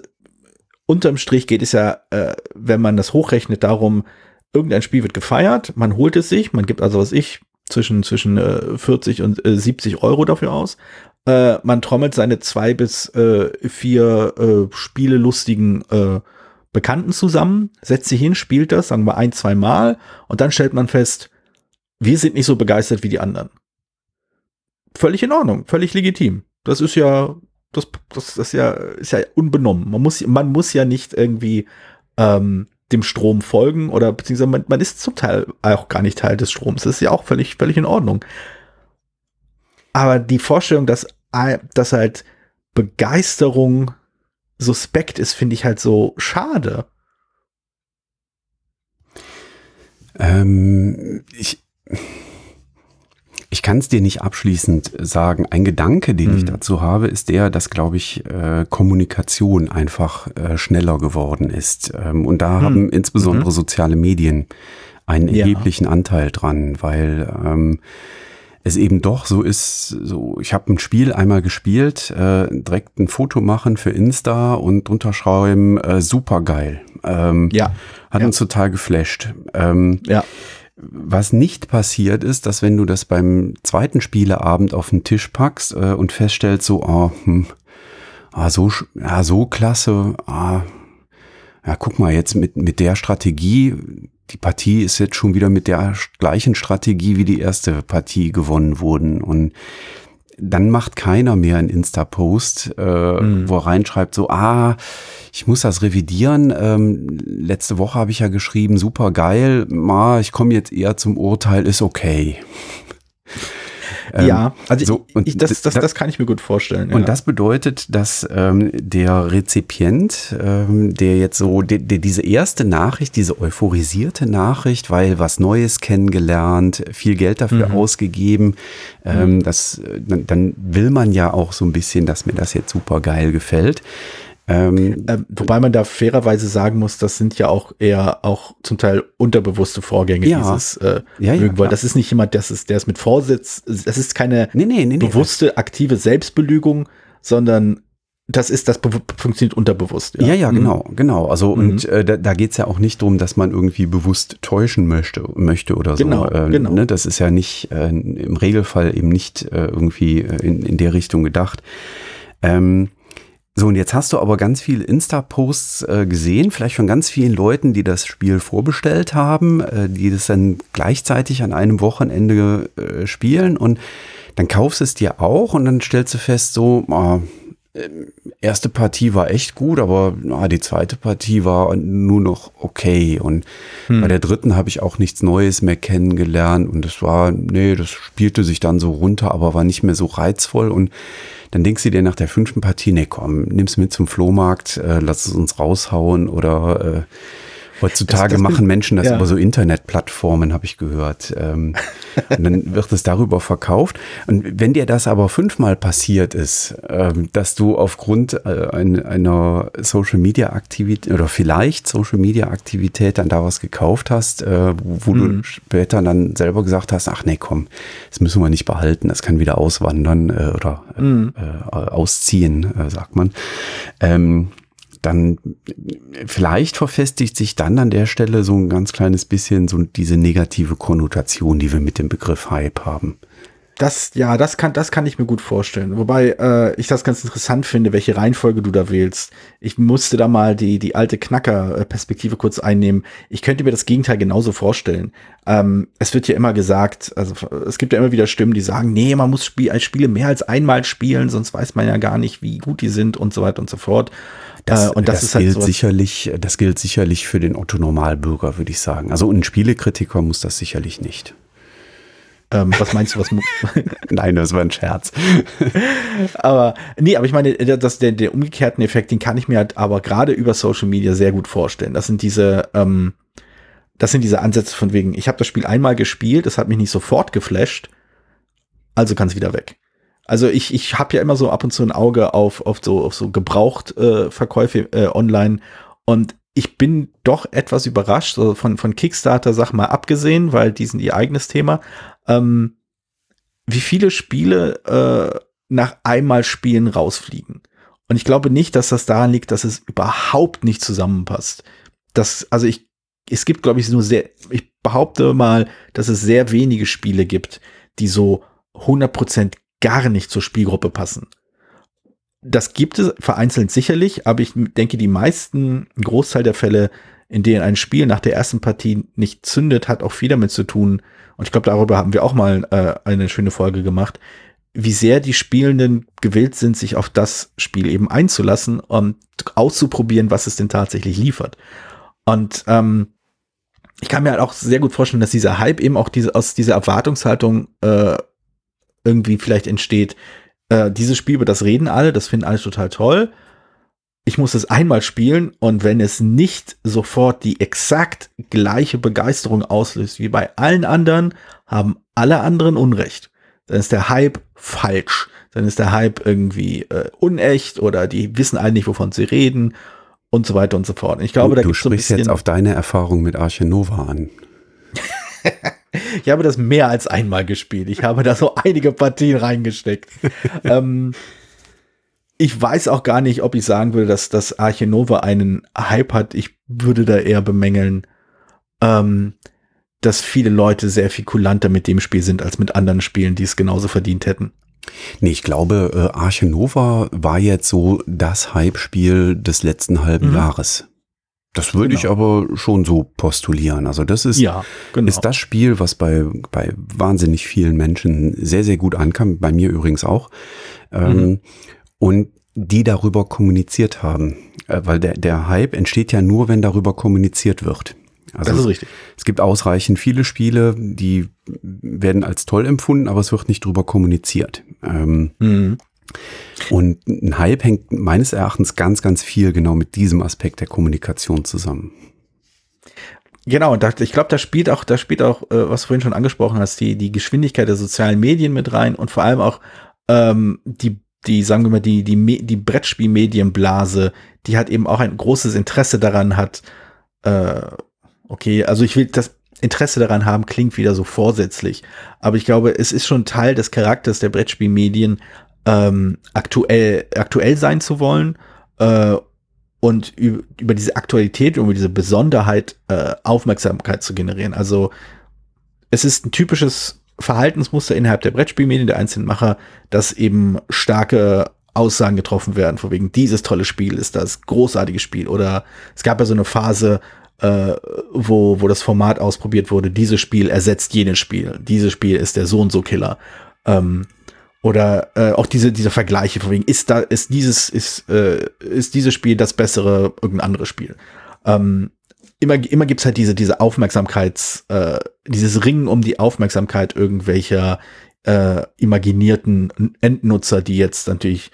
unterm Strich geht es ja, äh, wenn man das hochrechnet, darum, irgendein Spiel wird gefeiert, man holt es sich, man gibt also was ich, zwischen, zwischen äh, 40 und äh, 70 Euro dafür aus. Äh, man trommelt seine zwei bis äh, vier äh, spielelustigen äh, Bekannten zusammen, setzt sie hin, spielt das, sagen wir ein, zwei Mal und dann stellt man fest, wir sind nicht so begeistert wie die anderen. Völlig in Ordnung, völlig legitim. Das ist ja das, das, das ist, ja, ist ja unbenommen. Man muss, man muss ja nicht irgendwie ähm, dem Strom folgen oder beziehungsweise man, man ist zum Teil auch gar nicht Teil des Stroms. Das ist ja auch völlig, völlig in Ordnung. Aber die Vorstellung, dass, dass halt Begeisterung suspekt ist, finde ich halt so schade. Ähm, ich ich kann es dir nicht abschließend sagen. Ein Gedanke, den mhm. ich dazu habe, ist der, dass, glaube ich, äh, Kommunikation einfach äh, schneller geworden ist. Ähm, und da mhm. haben insbesondere mhm. soziale Medien einen erheblichen ja. Anteil dran, weil ähm, es eben doch so ist, so ich habe ein Spiel einmal gespielt, äh, direkt ein Foto machen für Insta und unterschreiben, äh, super geil. Ähm, ja. Hat ja. uns total geflasht. Ähm, ja. Was nicht passiert ist, dass wenn du das beim zweiten Spieleabend auf den Tisch packst äh, und feststellst, so, ah, hm, ah, so, ja, so klasse, ah, ja, guck mal, jetzt mit, mit der Strategie, die Partie ist jetzt schon wieder mit der gleichen Strategie wie die erste Partie gewonnen wurden. Und dann macht keiner mehr einen Insta-Post, äh, mhm. wo er reinschreibt, so, ah, ich muss das revidieren. Ähm, letzte Woche habe ich ja geschrieben, super geil, ma, ich komme jetzt eher zum Urteil, ist okay. Ähm, ja, also so, ich, ich, das, das, das kann ich mir gut vorstellen. Und das bedeutet, dass ähm, der Rezipient, ähm, der jetzt so, der, der diese erste Nachricht, diese euphorisierte Nachricht, weil was Neues kennengelernt, viel Geld dafür mhm. ausgegeben, ähm, mhm. das, dann, dann will man ja auch so ein bisschen, dass mir das jetzt super geil gefällt. Ähm, äh, wobei man da fairerweise sagen muss, das sind ja auch eher auch zum Teil unterbewusste Vorgänge, ja. dieses äh, ja, ja, weil das ist nicht jemand, das ist, der ist mit Vorsitz, das ist keine nee, nee, nee, bewusste, aktive Selbstbelügung, sondern das ist, das funktioniert unterbewusst. Ja, ja, ja mhm. genau, genau. Also mhm. und äh, da, da geht es ja auch nicht darum, dass man irgendwie bewusst täuschen möchte, möchte oder so. Genau, äh, genau. Ne? Das ist ja nicht äh, im Regelfall eben nicht äh, irgendwie äh, in, in der Richtung gedacht. Ähm, so, und jetzt hast du aber ganz viele Insta-Posts äh, gesehen, vielleicht von ganz vielen Leuten, die das Spiel vorbestellt haben, äh, die das dann gleichzeitig an einem Wochenende äh, spielen. Und dann kaufst du es dir auch und dann stellst du fest, so, ah, erste Partie war echt gut, aber ah, die zweite Partie war nur noch okay. Und hm. bei der dritten habe ich auch nichts Neues mehr kennengelernt und das war, nee, das spielte sich dann so runter, aber war nicht mehr so reizvoll und dann denkst du dir nach der fünften Partie, nee, komm, nimm's mit zum Flohmarkt, äh, lass es uns raushauen oder äh, Heutzutage das, das machen Menschen das ja. über so Internetplattformen, habe ich gehört. Ähm, und dann wird es darüber verkauft. Und wenn dir das aber fünfmal passiert ist, ähm, dass du aufgrund äh, einer Social Media Aktivität oder vielleicht Social Media Aktivität dann da was gekauft hast, äh, wo mhm. du später dann selber gesagt hast, ach nee, komm, das müssen wir nicht behalten, das kann wieder auswandern äh, oder mhm. Ausziehen, sagt man. Ähm, dann vielleicht verfestigt sich dann an der Stelle so ein ganz kleines bisschen so diese negative Konnotation, die wir mit dem Begriff Hype haben. Das, ja, das kann, das kann ich mir gut vorstellen. Wobei äh, ich das ganz interessant finde, welche Reihenfolge du da wählst. Ich musste da mal die, die alte Knacker-Perspektive kurz einnehmen. Ich könnte mir das Gegenteil genauso vorstellen. Ähm, es wird ja immer gesagt, also es gibt ja immer wieder Stimmen, die sagen, nee, man muss Spiel, Spiele mehr als einmal spielen, sonst weiß man ja gar nicht, wie gut die sind und so weiter und so fort. Das, äh, und das, das ist halt gilt sicherlich, das gilt sicherlich für den Otto Normalbürger, würde ich sagen. Also ein Spielekritiker muss das sicherlich nicht. Ähm, was meinst du, was? Nein, das war ein Scherz. aber nee, aber ich meine, das, der, der umgekehrten Effekt, den kann ich mir halt aber gerade über Social Media sehr gut vorstellen. Das sind diese, ähm, das sind diese Ansätze von wegen, ich habe das Spiel einmal gespielt, es hat mich nicht sofort geflasht, also kann es wieder weg. Also ich, ich habe ja immer so ab und zu ein Auge auf, auf so, auf so Gebrauchtverkäufe äh, äh, online und ich bin doch etwas überrascht, so von, von Kickstarter, sag mal, abgesehen, weil die sind ihr eigenes Thema, ähm, wie viele Spiele äh, nach einmal Spielen rausfliegen. Und ich glaube nicht, dass das daran liegt, dass es überhaupt nicht zusammenpasst. Das, also ich, es gibt, glaube ich, nur sehr, ich behaupte mal, dass es sehr wenige Spiele gibt, die so 100% gar nicht zur Spielgruppe passen. Das gibt es vereinzelt sicherlich, aber ich denke, die meisten, ein Großteil der Fälle, in denen ein Spiel nach der ersten Partie nicht zündet, hat auch viel damit zu tun. Und ich glaube, darüber haben wir auch mal äh, eine schöne Folge gemacht. wie sehr die Spielenden gewillt sind, sich auf das Spiel eben einzulassen und auszuprobieren, was es denn tatsächlich liefert. Und ähm, ich kann mir halt auch sehr gut vorstellen, dass dieser Hype eben auch diese, aus dieser Erwartungshaltung äh, irgendwie vielleicht entsteht. Äh, dieses Spiel, über das reden alle, das finden alle total toll. Ich muss es einmal spielen und wenn es nicht sofort die exakt gleiche Begeisterung auslöst wie bei allen anderen, haben alle anderen Unrecht. Dann ist der Hype falsch. Dann ist der Hype irgendwie äh, unecht oder die wissen alle nicht, wovon sie reden und so weiter und so fort. Ich glaube, du, da du sprichst so jetzt auf deine Erfahrung mit Arche Nova an. ich habe das mehr als einmal gespielt. Ich habe da so einige Partien reingesteckt. ähm, ich weiß auch gar nicht, ob ich sagen würde, dass das Arche Nova einen Hype hat. Ich würde da eher bemängeln, ähm, dass viele Leute sehr viel kulanter mit dem Spiel sind als mit anderen Spielen, die es genauso verdient hätten. Nee, ich glaube, äh, Arche Nova war jetzt so das Hype-Spiel des letzten halben mhm. Jahres. Das würde genau. ich aber schon so postulieren. Also das ist, ja, genau. ist das Spiel, was bei, bei wahnsinnig vielen Menschen sehr, sehr gut ankam, bei mir übrigens auch. Ähm, mhm. Und die darüber kommuniziert haben. Äh, weil der, der Hype entsteht ja nur, wenn darüber kommuniziert wird. Also das ist richtig. Es, es gibt ausreichend viele Spiele, die werden als toll empfunden, aber es wird nicht drüber kommuniziert. Ähm, mhm. Und ein Hype hängt meines Erachtens ganz, ganz viel genau mit diesem Aspekt der Kommunikation zusammen. Genau, da, ich glaube, da spielt auch, da spielt auch, äh, was du vorhin schon angesprochen hast, die, die Geschwindigkeit der sozialen Medien mit rein und vor allem auch ähm, die, die, sagen wir mal, die, die, die Brettspielmedienblase, die hat eben auch ein großes Interesse daran hat, äh, okay, also ich will das Interesse daran haben, klingt wieder so vorsätzlich, aber ich glaube, es ist schon Teil des Charakters der Brettspielmedien, ähm, aktuell, aktuell sein zu wollen äh, und über diese Aktualität, über diese Besonderheit äh, Aufmerksamkeit zu generieren. Also es ist ein typisches Verhaltensmuster innerhalb der Brettspielmedien, der einzelnen Macher, dass eben starke Aussagen getroffen werden, vor wegen dieses tolle Spiel ist das großartige Spiel. Oder es gab ja so eine Phase, äh, wo, wo das Format ausprobiert wurde, dieses Spiel ersetzt jenes Spiel. Dieses Spiel ist der so und so Killer. Ähm, oder äh, auch diese, diese Vergleiche, von wegen, ist da, ist dieses, ist, äh, ist dieses Spiel das bessere, irgendein anderes Spiel. Ähm, immer, immer gibt's halt diese, diese Aufmerksamkeits, äh, dieses Ringen um die Aufmerksamkeit irgendwelcher äh, imaginierten Endnutzer, die jetzt natürlich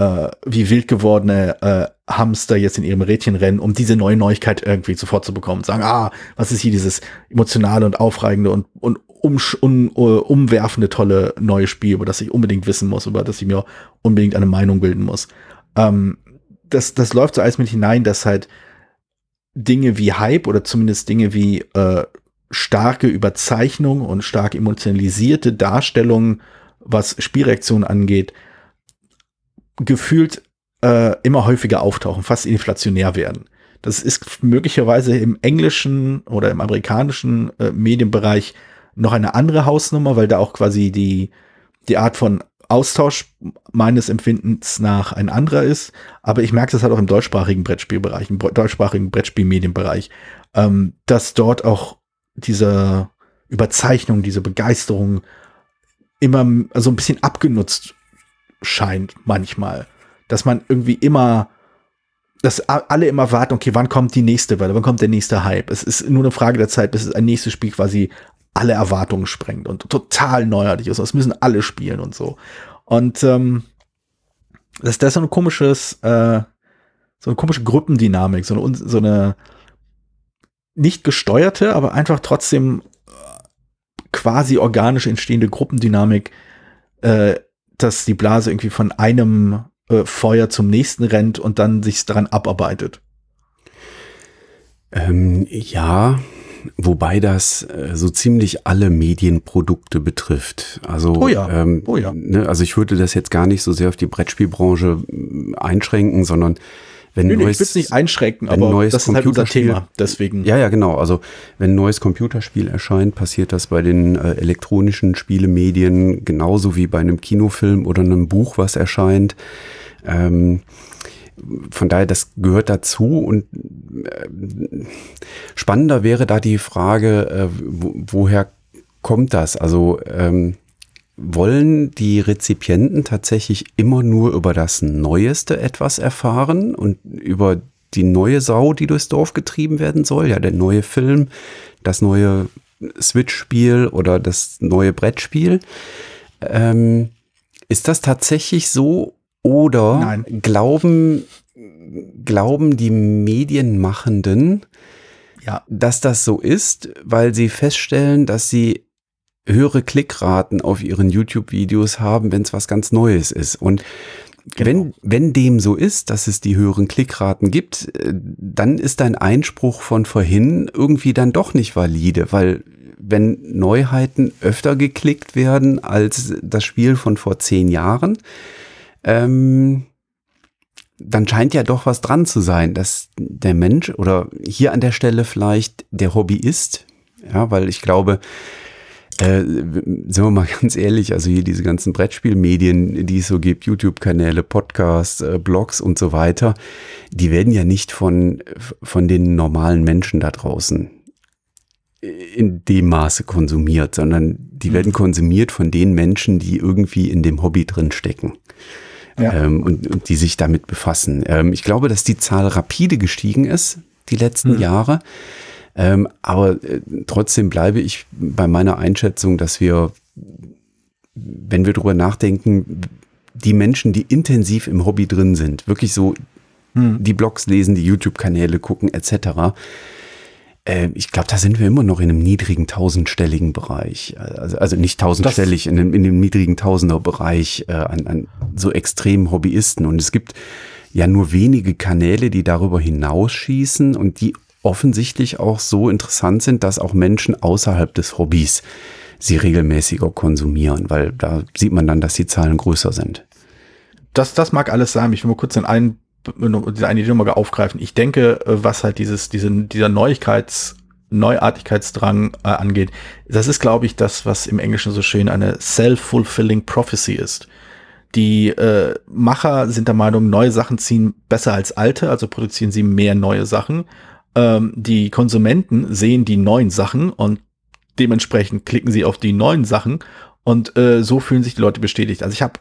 äh, wie wild gewordene äh, Hamster jetzt in ihrem Rädchen rennen, um diese neue Neuigkeit irgendwie sofort zu bekommen. Sagen, ah, was ist hier dieses emotionale und aufreigende und, und um, um, umwerfende, tolle neue Spiel, über das ich unbedingt wissen muss, über das ich mir unbedingt eine Meinung bilden muss. Ähm, das, das läuft so alles mit hinein, dass halt Dinge wie Hype oder zumindest Dinge wie äh, starke Überzeichnung und stark emotionalisierte Darstellungen, was Spielreaktionen angeht, gefühlt äh, immer häufiger auftauchen, fast inflationär werden. Das ist möglicherweise im englischen oder im amerikanischen äh, Medienbereich noch eine andere Hausnummer, weil da auch quasi die, die Art von Austausch meines Empfindens nach ein anderer ist. Aber ich merke das halt auch im deutschsprachigen Brettspielbereich, im deutschsprachigen Brettspielmedienbereich, ähm, dass dort auch diese Überzeichnung, diese Begeisterung immer so ein bisschen abgenutzt scheint manchmal. Dass man irgendwie immer, dass alle immer warten, okay, wann kommt die nächste Welle, wann kommt der nächste Hype? Es ist nur eine Frage der Zeit, bis ein nächstes Spiel quasi alle Erwartungen sprengt und total neuartig ist. Das müssen alle spielen und so. Und ähm, das, das ist so ein komisches, äh, so eine komische Gruppendynamik, so eine, so eine nicht gesteuerte, aber einfach trotzdem äh, quasi organisch entstehende Gruppendynamik, äh, dass die Blase irgendwie von einem äh, Feuer zum nächsten rennt und dann sich daran abarbeitet. Ähm, ja, wobei das äh, so ziemlich alle Medienprodukte betrifft. Also, oh ja. Ähm, oh ja. Ne, also ich würde das jetzt gar nicht so sehr auf die Brettspielbranche einschränken, sondern wenn nee, neues, ich will es nicht einschränken, aber das ist halt unser Thema. Deswegen. Ja, ja, genau. Also wenn ein neues Computerspiel erscheint, passiert das bei den äh, elektronischen Spielemedien genauso wie bei einem Kinofilm oder einem Buch, was erscheint. Ähm, von daher, das gehört dazu und äh, spannender wäre da die Frage, äh, wo, woher kommt das? Also ähm, wollen die Rezipienten tatsächlich immer nur über das Neueste etwas erfahren und über die neue Sau, die durchs Dorf getrieben werden soll, ja, der neue Film, das neue Switch-Spiel oder das neue Brettspiel. Ähm, ist das tatsächlich so oder Nein. glauben, glauben die Medienmachenden, ja. dass das so ist, weil sie feststellen, dass sie höhere Klickraten auf ihren YouTube-Videos haben, wenn es was ganz Neues ist. Und Genau. Wenn, wenn dem so ist, dass es die höheren Klickraten gibt, äh, dann ist dein Einspruch von vorhin irgendwie dann doch nicht valide, weil wenn Neuheiten öfter geklickt werden als das Spiel von vor zehn Jahren, ähm, dann scheint ja doch was dran zu sein, dass der Mensch oder hier an der Stelle vielleicht der Hobbyist, ja, weil ich glaube, äh, sind wir mal ganz ehrlich, also hier diese ganzen Brettspielmedien, die es so gibt, YouTube-Kanäle, Podcasts, äh, Blogs und so weiter, die werden ja nicht von, von den normalen Menschen da draußen in dem Maße konsumiert, sondern die mhm. werden konsumiert von den Menschen, die irgendwie in dem Hobby drin stecken. Ja. Ähm, und, und die sich damit befassen. Ähm, ich glaube, dass die Zahl rapide gestiegen ist, die letzten mhm. Jahre. Ähm, aber äh, trotzdem bleibe ich bei meiner Einschätzung, dass wir, wenn wir drüber nachdenken, die Menschen, die intensiv im Hobby drin sind, wirklich so hm. die Blogs lesen, die YouTube-Kanäle gucken, etc., äh, ich glaube, da sind wir immer noch in einem niedrigen tausendstelligen Bereich. Also, also nicht tausendstellig, in dem, in dem niedrigen Tausender-Bereich äh, an, an so extremen Hobbyisten. Und es gibt ja nur wenige Kanäle, die darüber hinausschießen und die offensichtlich auch so interessant sind, dass auch Menschen außerhalb des Hobbys sie regelmäßiger konsumieren, weil da sieht man dann, dass die Zahlen größer sind. Das, das mag alles sein. Ich will mal kurz den einen, diese eine Idee nochmal aufgreifen. Ich denke, äh, was halt dieses, diese, dieser Neuigkeits, Neuartigkeitsdrang äh, angeht, das ist, glaube ich, das, was im Englischen so schön eine self-fulfilling prophecy ist. Die äh, Macher sind der Meinung, neue Sachen ziehen besser als alte, also produzieren sie mehr neue Sachen ähm, die Konsumenten sehen die neuen Sachen und dementsprechend klicken sie auf die neuen Sachen und äh, so fühlen sich die Leute bestätigt. Also ich habe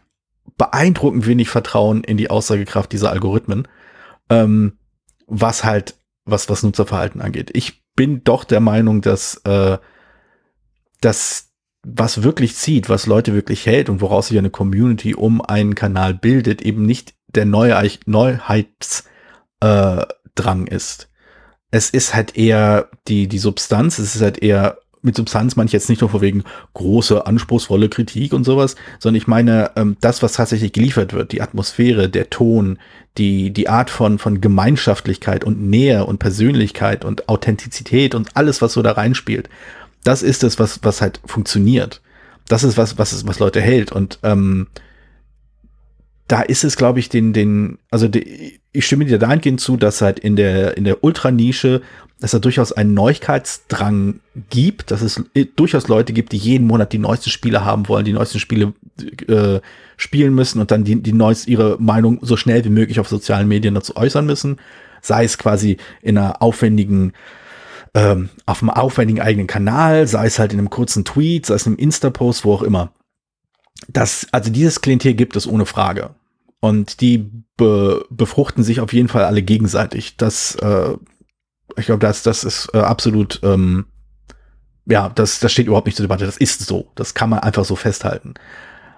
beeindruckend wenig Vertrauen in die Aussagekraft dieser Algorithmen, ähm, was halt was was Nutzerverhalten angeht. Ich bin doch der Meinung, dass äh, dass was wirklich zieht, was Leute wirklich hält und woraus sich eine Community um einen Kanal bildet, eben nicht der Neuheitsdrang äh, ist es ist halt eher die, die Substanz, es ist halt eher mit Substanz meine ich jetzt nicht nur vor wegen große, anspruchsvolle Kritik und sowas, sondern ich meine, ähm, das, was tatsächlich geliefert wird, die Atmosphäre, der Ton, die, die Art von, von Gemeinschaftlichkeit und Nähe und Persönlichkeit und Authentizität und alles, was so da reinspielt, das ist es, was, was halt funktioniert. Das ist was, was, was Leute hält. Und ähm, da ist es, glaube ich, den, den, also die, ich stimme dir dahingehend zu, dass halt in der, in der Ultranische, dass da durchaus einen Neuigkeitsdrang gibt, dass es durchaus Leute gibt, die jeden Monat die neuesten Spiele haben wollen, die neuesten Spiele äh, spielen müssen und dann die, die neuest, ihre Meinung so schnell wie möglich auf sozialen Medien dazu äußern müssen. Sei es quasi in einer aufwendigen, ähm, auf einem aufwendigen eigenen Kanal, sei es halt in einem kurzen Tweet, sei es in einem Insta-Post, wo auch immer. Das, also dieses Klientel gibt es ohne Frage. Und die be befruchten sich auf jeden Fall alle gegenseitig. Das, äh, ich glaube, das, das ist äh, absolut, ähm, ja, das, das steht überhaupt nicht zur Debatte. Das ist so. Das kann man einfach so festhalten.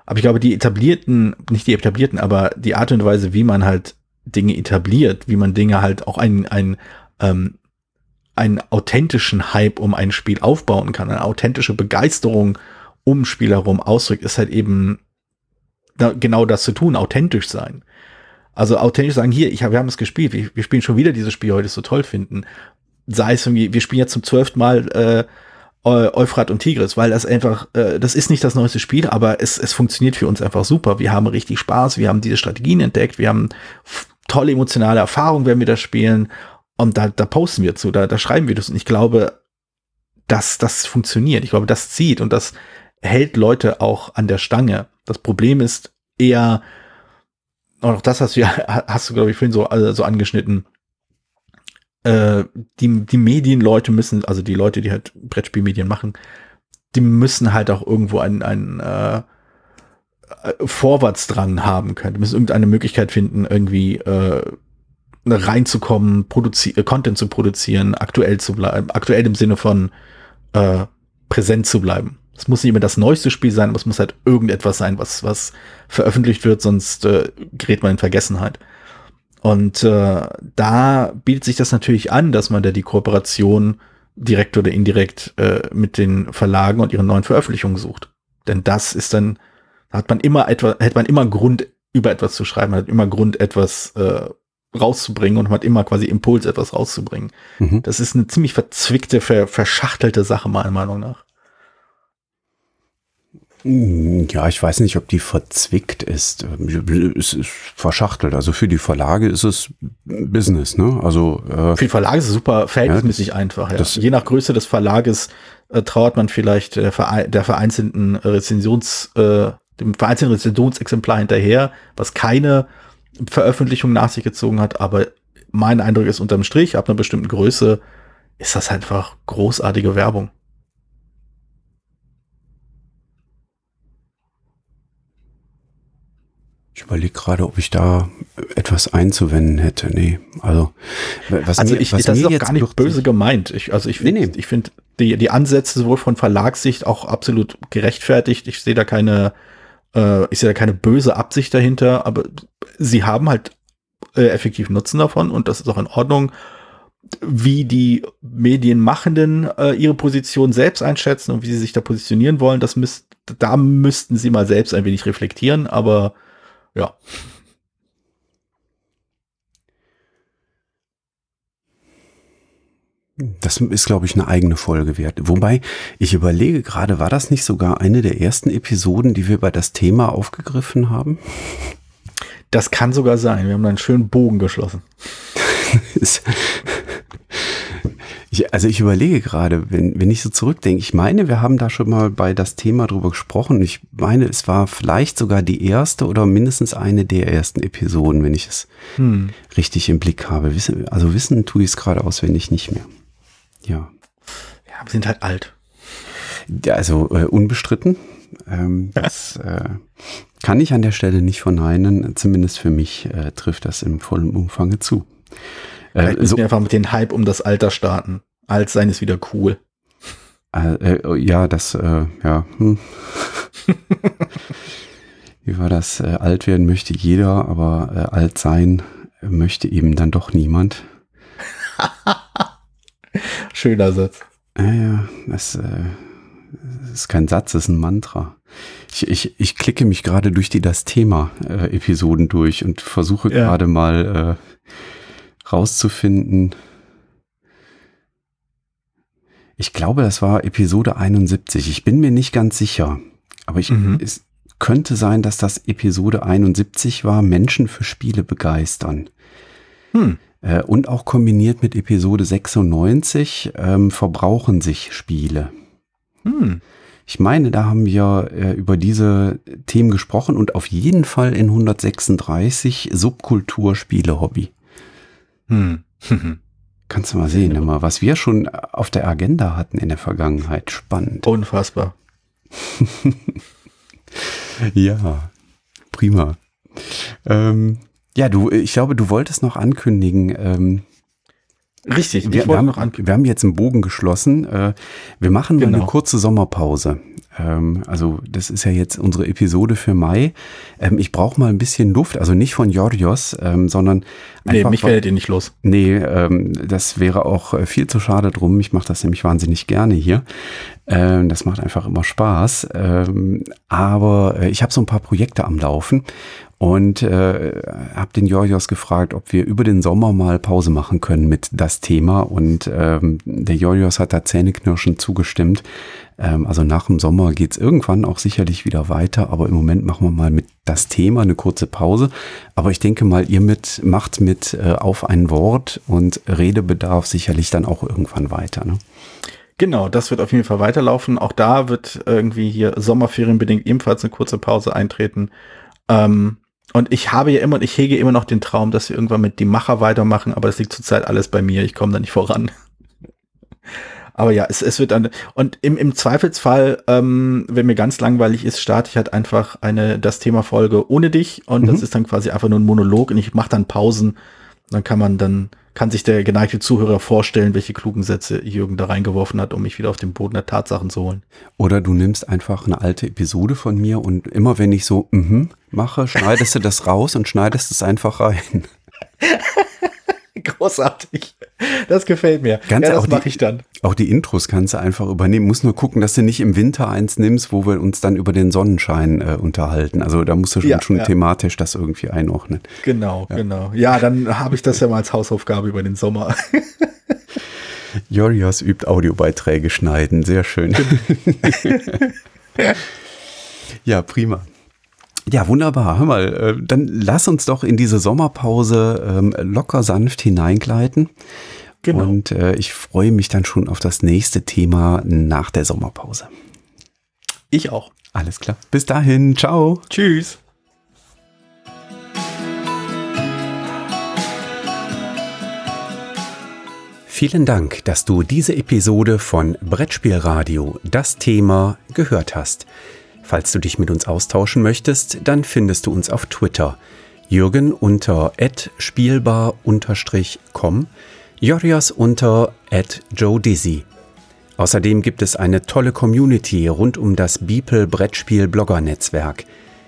Aber ich glaube, die etablierten, nicht die etablierten, aber die Art und Weise, wie man halt Dinge etabliert, wie man Dinge halt auch ein, ein, ähm, einen authentischen Hype um ein Spiel aufbauen kann, eine authentische Begeisterung um Spiel herum ausdrückt, ist halt eben da, genau das zu tun, authentisch sein. Also authentisch sagen, hier, ich hab, wir haben es gespielt, wir, wir spielen schon wieder dieses Spiel, heute so toll finden. Sei es irgendwie, wir spielen jetzt zum zwölften Mal äh, Euphrat und Tigris, weil das einfach, äh, das ist nicht das neueste Spiel, aber es, es funktioniert für uns einfach super. Wir haben richtig Spaß, wir haben diese Strategien entdeckt, wir haben tolle emotionale Erfahrungen, wenn wir das spielen. Und da, da posten wir zu, da, da schreiben wir das. Und ich glaube, dass das funktioniert. Ich glaube, das zieht und das hält Leute auch an der Stange. Das Problem ist eher, auch das hast du ja, hast du, glaube ich, vorhin so, also so angeschnitten. Äh, die, die Medienleute müssen, also die Leute, die halt Brettspielmedien machen, die müssen halt auch irgendwo ein, ein, äh, Vorwärtsdrang haben könnte. Wir müssen irgendeine Möglichkeit finden, irgendwie äh, reinzukommen, äh, Content zu produzieren, aktuell zu bleiben, aktuell im Sinne von äh, präsent zu bleiben. Es muss nicht immer das neueste Spiel sein, aber es muss halt irgendetwas sein, was, was veröffentlicht wird, sonst äh, gerät man in Vergessenheit. Und äh, da bietet sich das natürlich an, dass man da die Kooperation direkt oder indirekt äh, mit den Verlagen und ihren neuen Veröffentlichungen sucht. Denn das ist dann, da hat man immer etwa, hätte man immer Grund, über etwas zu schreiben, man hat immer Grund, etwas äh, rauszubringen und man hat immer quasi Impuls, etwas rauszubringen. Mhm. Das ist eine ziemlich verzwickte, ver verschachtelte Sache, meiner Meinung nach. Hm, ja, ich weiß nicht, ob die verzwickt ist. Es ist verschachtelt. Also für die Verlage ist es Business, ne? Also äh, für die Verlage ist es super verhältnismäßig ja, einfach. Ja. Je nach Größe des Verlages äh, trauert man vielleicht der, Vere der vereinzelten Rezensions, äh, dem vereinzelten Rezensionsexemplar hinterher, was keine Veröffentlichung nach sich gezogen hat. Aber mein Eindruck ist unterm Strich, ab einer bestimmten Größe, ist das einfach großartige Werbung. Ich überlege gerade, ob ich da etwas einzuwenden hätte. Nee, also was also mir, ich, was das ist auch gar nicht böse gemeint. Ich, also ich finde, nee, nee. ich finde die, die Ansätze sowohl von Verlagssicht auch absolut gerechtfertigt. Ich sehe da keine, äh, ich sehe da keine böse Absicht dahinter, aber sie haben halt äh, effektiv Nutzen davon und das ist auch in Ordnung. Wie die Medienmachenden äh, ihre Position selbst einschätzen und wie sie sich da positionieren wollen, das müsst, da müssten sie mal selbst ein wenig reflektieren, aber ja. Das ist, glaube ich, eine eigene Folge wert. Wobei, ich überlege gerade, war das nicht sogar eine der ersten Episoden, die wir bei das Thema aufgegriffen haben? Das kann sogar sein. Wir haben einen schönen Bogen geschlossen. Ich, also ich überlege gerade, wenn, wenn ich so zurückdenke, ich meine, wir haben da schon mal bei das Thema drüber gesprochen. Ich meine, es war vielleicht sogar die erste oder mindestens eine der ersten Episoden, wenn ich es hm. richtig im Blick habe. Wissen, also wissen tue ich es gerade auswendig nicht mehr. Ja. Ja, wir sind halt alt. Ja, also äh, unbestritten. Ähm, das äh, kann ich an der Stelle nicht verneinen. Zumindest für mich äh, trifft das im vollen Umfang zu. Vielleicht äh, so, einfach mit dem Hype um das Alter starten. Alt sein ist wieder cool. Äh, äh, ja, das, äh, ja. Hm. Wie war das? Äh, alt werden möchte jeder, aber äh, alt sein möchte eben dann doch niemand. Schöner Satz. Ja, ja, das, äh, das ist kein Satz, das ist ein Mantra. Ich, ich, ich klicke mich gerade durch die Das Thema-Episoden durch und versuche ja. gerade mal rauszufinden. Ich glaube, das war Episode 71. Ich bin mir nicht ganz sicher. Aber ich, mhm. es könnte sein, dass das Episode 71 war, Menschen für Spiele begeistern. Hm. Äh, und auch kombiniert mit Episode 96, ähm, verbrauchen sich Spiele. Hm. Ich meine, da haben wir äh, über diese Themen gesprochen und auf jeden Fall in 136 Subkultur Spiele Hobby. Hm. Kannst du mal sehen, immer, was wir schon auf der Agenda hatten in der Vergangenheit. Spannend. Unfassbar. ja, prima. Ähm, ja, du, ich glaube, du wolltest noch ankündigen. Ähm, Richtig, wir, wir, haben, wir, haben, jetzt einen Bogen geschlossen. Äh, wir machen genau. mal eine kurze Sommerpause. Ähm, also das ist ja jetzt unsere Episode für Mai. Ähm, ich brauche mal ein bisschen Luft, also nicht von Jordios, ähm, sondern einfach... Nee, mich werdet ihr nicht los. Nee, ähm, das wäre auch äh, viel zu schade drum. Ich mache das nämlich wahnsinnig gerne hier. Ähm, das macht einfach immer Spaß. Ähm, aber äh, ich habe so ein paar Projekte am Laufen und äh, habe den Jorjos gefragt, ob wir über den Sommer mal Pause machen können mit das Thema. Und ähm, der Jorjos hat da zähneknirschend zugestimmt. Ähm, also nach dem Sommer geht's irgendwann auch sicherlich wieder weiter, aber im Moment machen wir mal mit das Thema eine kurze Pause. Aber ich denke mal, ihr mit macht mit äh, auf ein Wort und Redebedarf sicherlich dann auch irgendwann weiter. Ne? Genau, das wird auf jeden Fall weiterlaufen. Auch da wird irgendwie hier sommerferienbedingt ebenfalls eine kurze Pause eintreten. Ähm, und ich habe ja immer und ich hege immer noch den Traum, dass wir irgendwann mit die Macher weitermachen, aber das liegt zurzeit alles bei mir. Ich komme da nicht voran. Aber ja, es, es wird dann. Und im, im Zweifelsfall, ähm, wenn mir ganz langweilig ist, starte ich halt einfach eine das Thema Folge ohne dich und mhm. das ist dann quasi einfach nur ein Monolog und ich mache dann Pausen. Dann kann man dann kann sich der geneigte Zuhörer vorstellen, welche klugen Sätze Jürgen da reingeworfen hat, um mich wieder auf den Boden der Tatsachen zu holen. Oder du nimmst einfach eine alte Episode von mir und immer wenn ich so mhm mache, schneidest du das raus und schneidest es einfach rein. Großartig. Das gefällt mir. Ganz ja, das mache ich dann. Auch die Intros kannst du einfach übernehmen. Muss nur gucken, dass du nicht im Winter eins nimmst, wo wir uns dann über den Sonnenschein äh, unterhalten. Also da musst du schon, ja, schon ja. thematisch das irgendwie einordnen. Genau, genau. Ja, dann habe ich das ja mal als Hausaufgabe über den Sommer. Jorios übt Audiobeiträge schneiden. Sehr schön. ja, prima. Ja, wunderbar. Hör mal, äh, dann lass uns doch in diese Sommerpause ähm, locker sanft hineingleiten. Genau. Und äh, ich freue mich dann schon auf das nächste Thema nach der Sommerpause. Ich auch. Alles klar. Bis dahin. Ciao. Tschüss. Vielen Dank, dass du diese Episode von Brettspielradio, das Thema, gehört hast. Falls du dich mit uns austauschen möchtest, dann findest du uns auf Twitter. Jürgen unter spielbar-com, Jorias unter joedizzy. Außerdem gibt es eine tolle Community rund um das Beeple Brettspiel Blogger Netzwerk.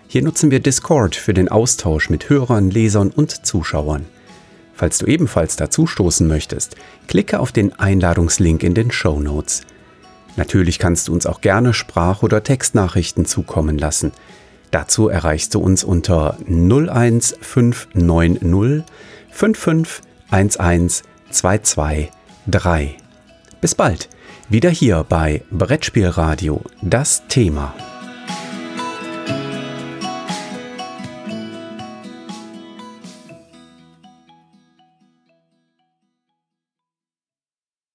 Hier nutzen wir Discord für den Austausch mit Hörern, Lesern und Zuschauern. Falls du ebenfalls dazustoßen möchtest, klicke auf den Einladungslink in den Show Notes. Natürlich kannst du uns auch gerne Sprach- oder Textnachrichten zukommen lassen. Dazu erreichst du uns unter 01590 5511 223. Bis bald, wieder hier bei Brettspielradio, das Thema.